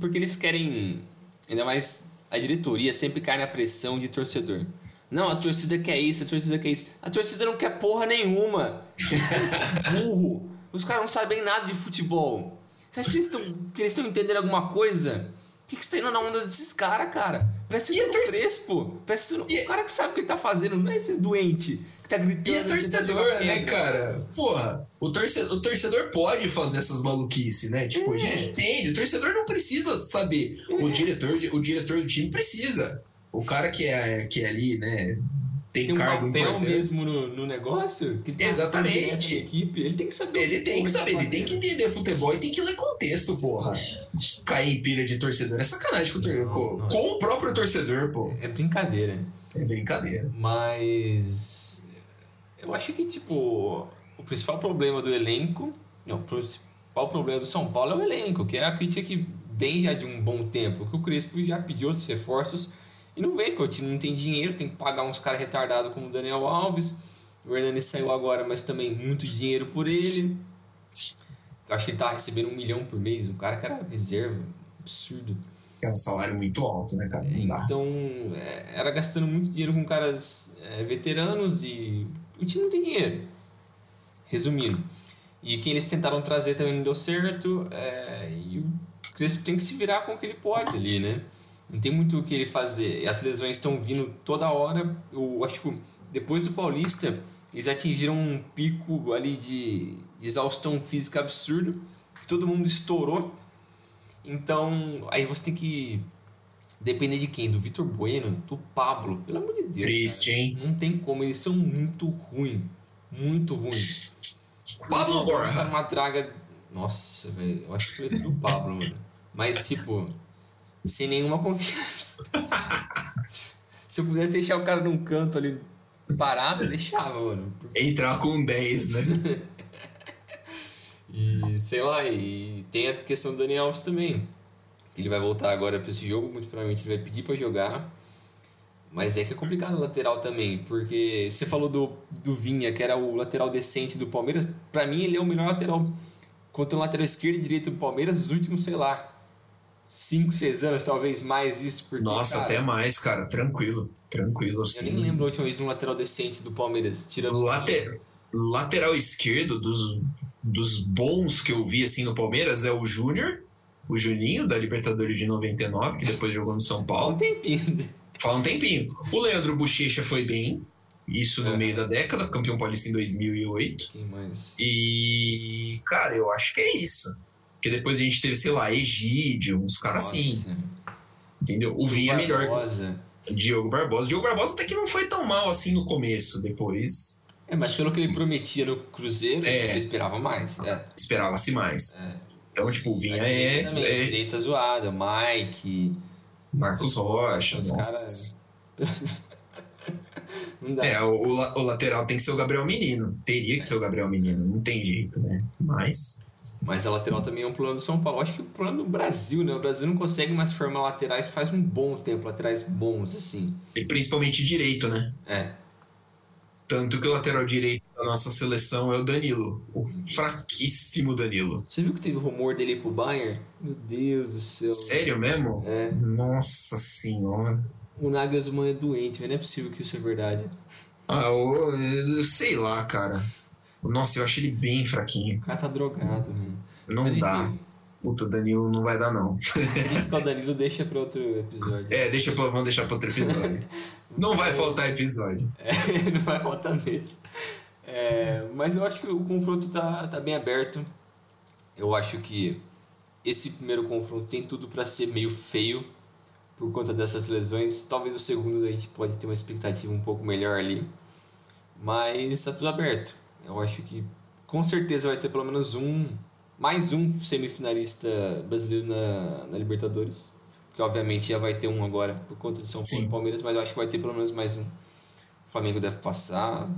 Porque eles querem. Ainda mais a diretoria sempre cai na pressão de torcedor. Não, a torcida quer isso, a torcida quer isso. A torcida não quer porra nenhuma. burro. Os caras não sabem nada de futebol. Você acha que eles estão entendendo alguma coisa? Por que, que você tá indo na onda desses caras, cara? Parece um torce... Crespo. Parece ser e... o cara que sabe o que ele tá fazendo, não é esses doentes que tá gritando. E é torcedor, né, cara? Porra, o torcedor, o torcedor pode fazer essas maluquices, né? Tipo, é. a gente entende. O torcedor não precisa saber. É. O, diretor, o diretor do time precisa o cara que é, que é ali, né? Tem, tem um cargo papel mesmo no, no negócio? Que Exatamente. equipe, ele tem que saber. Ele tem que saber, tá ele tem que entender futebol e tem que ler contexto, porra. Cair em pilha de torcedor é sacanagem com o, torcedor, com, com o próprio torcedor, pô. É brincadeira. É brincadeira. Mas. Eu acho que, tipo, o principal problema do elenco. Não, o principal problema do São Paulo é o elenco, que é a crítica que vem já de um bom tempo. Que o Crespo já pediu outros reforços e não vê que o time não tem dinheiro, tem que pagar uns caras retardados como o Daniel Alves. O Hernani saiu agora, mas também muito dinheiro por ele. Eu acho que ele tá recebendo um milhão por mês. Um cara que era reserva, absurdo. É um salário muito alto, né, cara? então, é, era gastando muito dinheiro com caras é, veteranos e o time não tem dinheiro. Resumindo. E quem eles tentaram trazer também não deu certo. É, e o Crespo tem que se virar com o que ele pode ali, né? Não tem muito o que ele fazer. As lesões estão vindo toda hora. Eu acho que depois do Paulista, eles atingiram um pico ali de exaustão física absurdo, que todo mundo estourou. Então, aí você tem que depender de quem? Do Vitor Bueno, do Pablo, pelo amor de Deus. Triste, cara. hein? Não tem como, eles são muito ruins. Muito ruins. Pablo Borja. uma draga. Nossa, velho. Eu acho que foi do Pablo, mano. Mas, tipo, sem nenhuma confiança. Se eu pudesse deixar o cara num canto ali parado, deixava, mano. Entrar com 10, né? e sei lá, e tem a questão do Daniel Alves também. Ele vai voltar agora para esse jogo, muito provavelmente ele vai pedir para jogar. Mas é que é complicado o lateral também, porque você falou do, do Vinha, que era o lateral decente do Palmeiras. Para mim, ele é o melhor lateral contra o lateral esquerdo e direito do Palmeiras nos últimos, sei lá, 5, 6 anos, talvez mais isso. Porque, Nossa, cara, até mais, cara. Tranquilo. Tranquilo, assim. Eu nem lembro a última vez um lateral decente do Palmeiras. Tirando Later, lateral esquerdo dos, dos bons que eu vi assim no Palmeiras é o Júnior, o Juninho, da Libertadores de 99, que depois jogou no São Paulo. Fala um tempinho. Fala um tempinho. O Leandro Bochecha foi bem. Isso no é. meio da década, campeão paulista em 2008. Quem mais? E, cara, eu acho que é isso. Porque depois a gente teve, sei lá, Egídio, uns caras assim. Entendeu? O Vinha é melhor. Diogo Barbosa. Diogo Barbosa até que não foi tão mal assim no começo, depois. É, mas pelo que ele prometia no Cruzeiro, é. você esperava mais. É. Esperava-se mais. É. Então, tipo, o Vinha é. Também, é... Direita zoada, Mike. Marcos Rocha. Os caras. É, o, o, lateral tem que ser o Gabriel Menino. Teria que ser o Gabriel Menino. Não tem jeito, né? Mas. Mas a lateral também é um problema do São Paulo. Acho que o problema do Brasil, né? O Brasil não consegue mais formar laterais faz um bom tempo, laterais bons, assim. E principalmente direito, né? É. Tanto que o lateral direito da nossa seleção é o Danilo. O fraquíssimo Danilo. Você viu que teve rumor dele ir pro Bayern? Meu Deus do céu. Sério mesmo? É. Nossa senhora. O Nagelsmann é doente, não é possível que isso é verdade. Ah, eu, eu sei lá, cara. Nossa, eu achei ele bem fraquinho. O cara tá drogado, mano. Não Mas, dá. Enfim. Puta, o Danilo não vai dar, não. Isso que o Danilo deixa pra outro episódio. É, deixa pra, vamos deixar pra outro episódio. não vai faltar episódio. É, não vai faltar mesmo. É, mas eu acho que o confronto tá, tá bem aberto. Eu acho que esse primeiro confronto tem tudo para ser meio feio por conta dessas lesões. Talvez o segundo a gente pode ter uma expectativa um pouco melhor ali. Mas está tudo aberto. Eu acho que com certeza vai ter pelo menos um, mais um semifinalista brasileiro na, na Libertadores. Que obviamente já vai ter um agora por conta de São Paulo Sim. e Palmeiras, mas eu acho que vai ter pelo menos mais um. O Flamengo deve passar.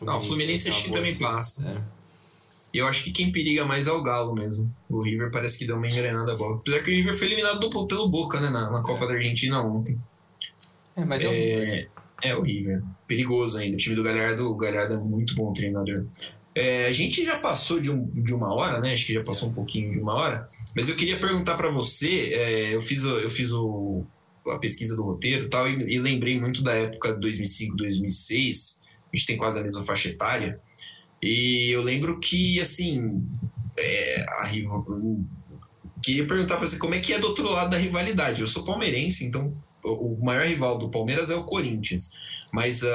O Não, o Fluminense acho que também passa. É. E eu acho que quem periga mais é o Galo mesmo. O River parece que deu uma engrenada boa. Apesar que o River foi eliminado do, pelo Boca, né, na, na Copa é. da Argentina ontem. É, mas é, é o River. Né? É o River. Perigoso ainda. O time do Galhardo, o Galhardo é muito bom treinador. É, a gente já passou de, um, de uma hora, né? Acho que já passou um pouquinho de uma hora. Mas eu queria perguntar para você. É, eu fiz, eu fiz o, a pesquisa do roteiro tal, e, e lembrei muito da época de 2005, 2006. A gente tem quase a mesma faixa etária. E eu lembro que, assim, é, a rival... queria perguntar para você como é que é do outro lado da rivalidade. Eu sou palmeirense, então o maior rival do Palmeiras é o Corinthians. Mas uh,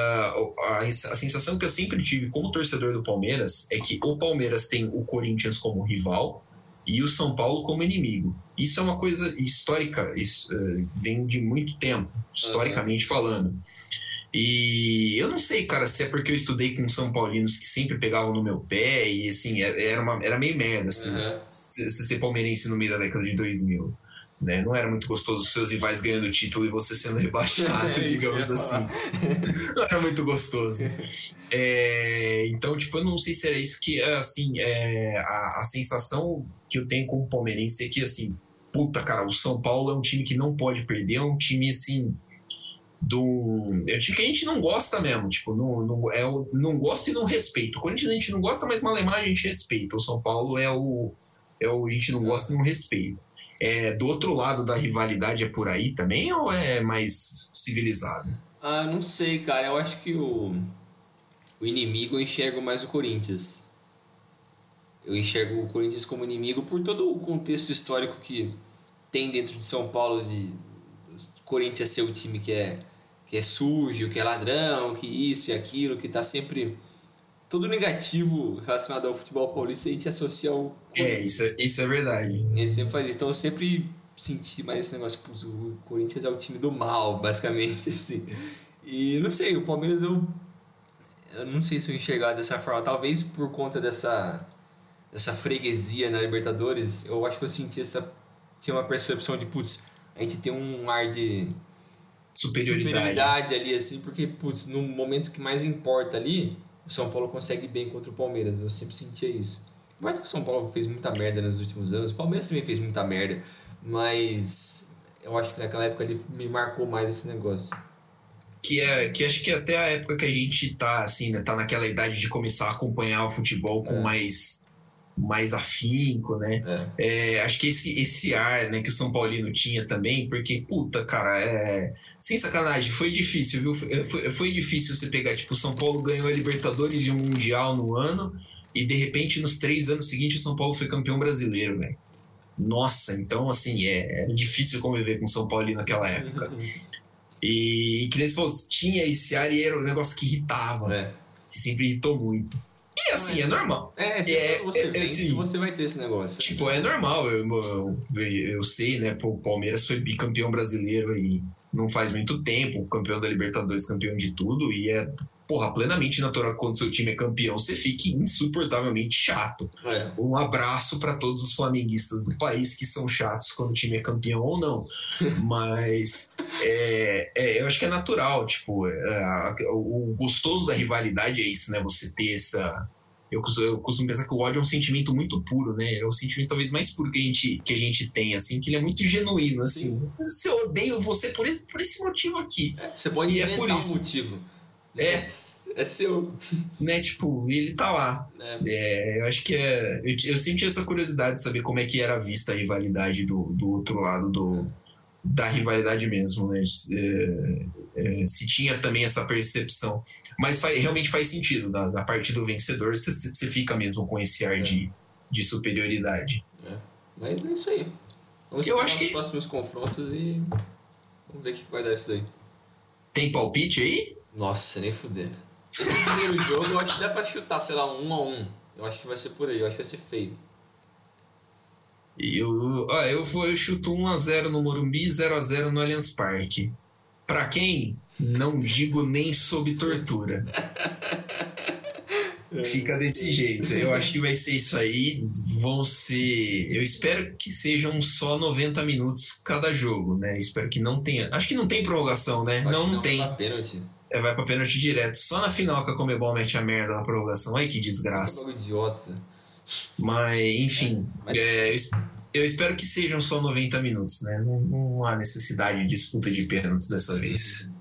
a, a, sensação que eu sempre tive como torcedor do Palmeiras é que o Palmeiras tem o Corinthians como rival e o São Paulo como inimigo. Isso é uma coisa histórica, isso uh, vem de muito tempo, historicamente uhum. falando. E eu não sei, cara, se é porque eu estudei com São Paulinos que sempre pegavam no meu pé e assim, é, era, uma, era meio merda, assim, uhum. se, se ser palmeirense no meio da década de 2000. Né? Não era muito gostoso os seus rivais ganhando título e você sendo rebaixado, é, digamos assim. não era muito gostoso. É, então, tipo, eu não sei se era isso que, assim, é, a, a sensação que eu tenho como palmeirense é que, assim, puta, cara, o São Paulo é um time que não pode perder, é um time, assim, do. É um time que a gente não gosta mesmo, tipo, não, não, é o, não gosta e não respeita. O Corinthians a gente não gosta, mas Malemar a gente respeita. O São Paulo é o, é o a gente não gosta e não respeita. É, do outro lado da rivalidade é por aí também ou é mais civilizado? Ah, não sei, cara. Eu acho que o, o inimigo eu enxergo mais o Corinthians. Eu enxergo o Corinthians como inimigo por todo o contexto histórico que tem dentro de São Paulo de Corinthians ser o time que é, que é sujo, que é ladrão, que isso e aquilo, que tá sempre. Todo negativo relacionado ao futebol paulista a gente associa ao. É, isso, é, isso é verdade. Ele sempre faz. Então eu sempre senti mais esse negócio, pô, o Corinthians é o time do mal, basicamente, assim. E não sei, o Palmeiras eu. Eu não sei se eu enxergar dessa forma. Talvez por conta dessa. dessa freguesia na Libertadores, eu acho que eu senti essa. Tinha uma percepção de, putz, a gente tem um ar de superioridade. superioridade ali, assim, porque, putz, no momento que mais importa ali, o São Paulo consegue bem contra o Palmeiras. Eu sempre sentia isso. Mas que o São Paulo fez muita merda nos últimos anos, o Palmeiras também fez muita merda, mas eu acho que naquela época ele me marcou mais esse negócio. Que, é, que acho que até a época que a gente tá, assim, né, tá naquela idade de começar a acompanhar o futebol com é. mais mais afinco, né? É. É, acho que esse, esse ar né, que o São Paulino tinha também, porque, puta, cara, é... sem sacanagem, foi difícil, viu? Foi, foi difícil você pegar, tipo, o São Paulo ganhou a Libertadores e um Mundial no ano, e de repente, nos três anos seguintes, o São Paulo foi campeão brasileiro, velho. Nossa, então, assim, é, era difícil conviver com o São Paulo naquela época. e, e que nem se fosse, tinha esse ar e era um negócio que irritava. É. Que sempre irritou muito. E assim, Mas, é normal. É, se é, você é, vence, assim, você vai ter esse negócio. Tipo, é normal. Eu, eu, eu sei, né? o Palmeiras foi bicampeão brasileiro e não faz muito tempo, campeão da Libertadores, campeão de tudo, e é porra, plenamente natural que quando seu time é campeão, você fique insuportavelmente chato. É. Um abraço para todos os flamenguistas do país que são chatos quando o time é campeão ou não. Mas é, é, eu acho que é natural, tipo, é, o gostoso da rivalidade é isso, né? Você ter essa. Eu costumo, eu costumo pensar que o ódio é um sentimento muito puro, né? É o sentimento talvez mais puro que a gente, que a gente tem, assim, que ele é muito genuíno, assim. Sim. Se eu odeio você por esse, por esse motivo aqui. É, você pode e inventar é por isso. um motivo. É. É seu. Né, tipo, ele tá lá. É. É, eu acho que é. Eu, eu, senti essa curiosidade de saber como é que era vista a rivalidade do, do outro lado do, da rivalidade mesmo, né? É, é, se tinha também essa percepção. Mas faz, realmente faz sentido. Da, da parte do vencedor, você, fica mesmo com esse ar de, de superioridade. É. Mas é isso aí. Vamos eu acho que... os próximos confrontos e vamos ver o que vai dar isso daí. Tem palpite aí? Nossa, nem fuder. Esse primeiro jogo eu acho que dá pra chutar, sei lá, um a um. Eu acho que vai ser por aí, eu acho que vai ser feio. Eu, ah, eu, vou, eu chuto 1x0 no Morumbi, 0x0 no Allianz Parque. Pra quem? Não digo nem sob tortura. Fica desse jeito. Eu acho que vai ser isso aí. Vão ser. Eu espero que sejam só 90 minutos cada jogo, né? Espero que não tenha. Acho que não tem prorrogação, né? Não, não tem. Vai pra pênalti. É, vai pra pênalti direto. Só na final que a Comebol mete a merda na prorrogação. Ai, que desgraça. É um idiota. Mas, enfim. Mas... É, eu espero que sejam só 90 minutos, né? Não, não há necessidade de disputa de pênaltis dessa vez.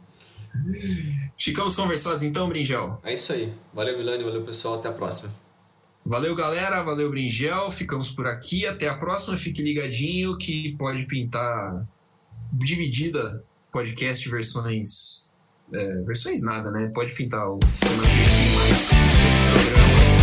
Ficamos conversados então, Brinjel? É isso aí. Valeu, Milani. Valeu, pessoal. Até a próxima. Valeu, galera. Valeu, Bringel. Ficamos por aqui. Até a próxima. Fique ligadinho que pode pintar dividida podcast versões. É, versões nada, né? Pode pintar o semana que vem mais programa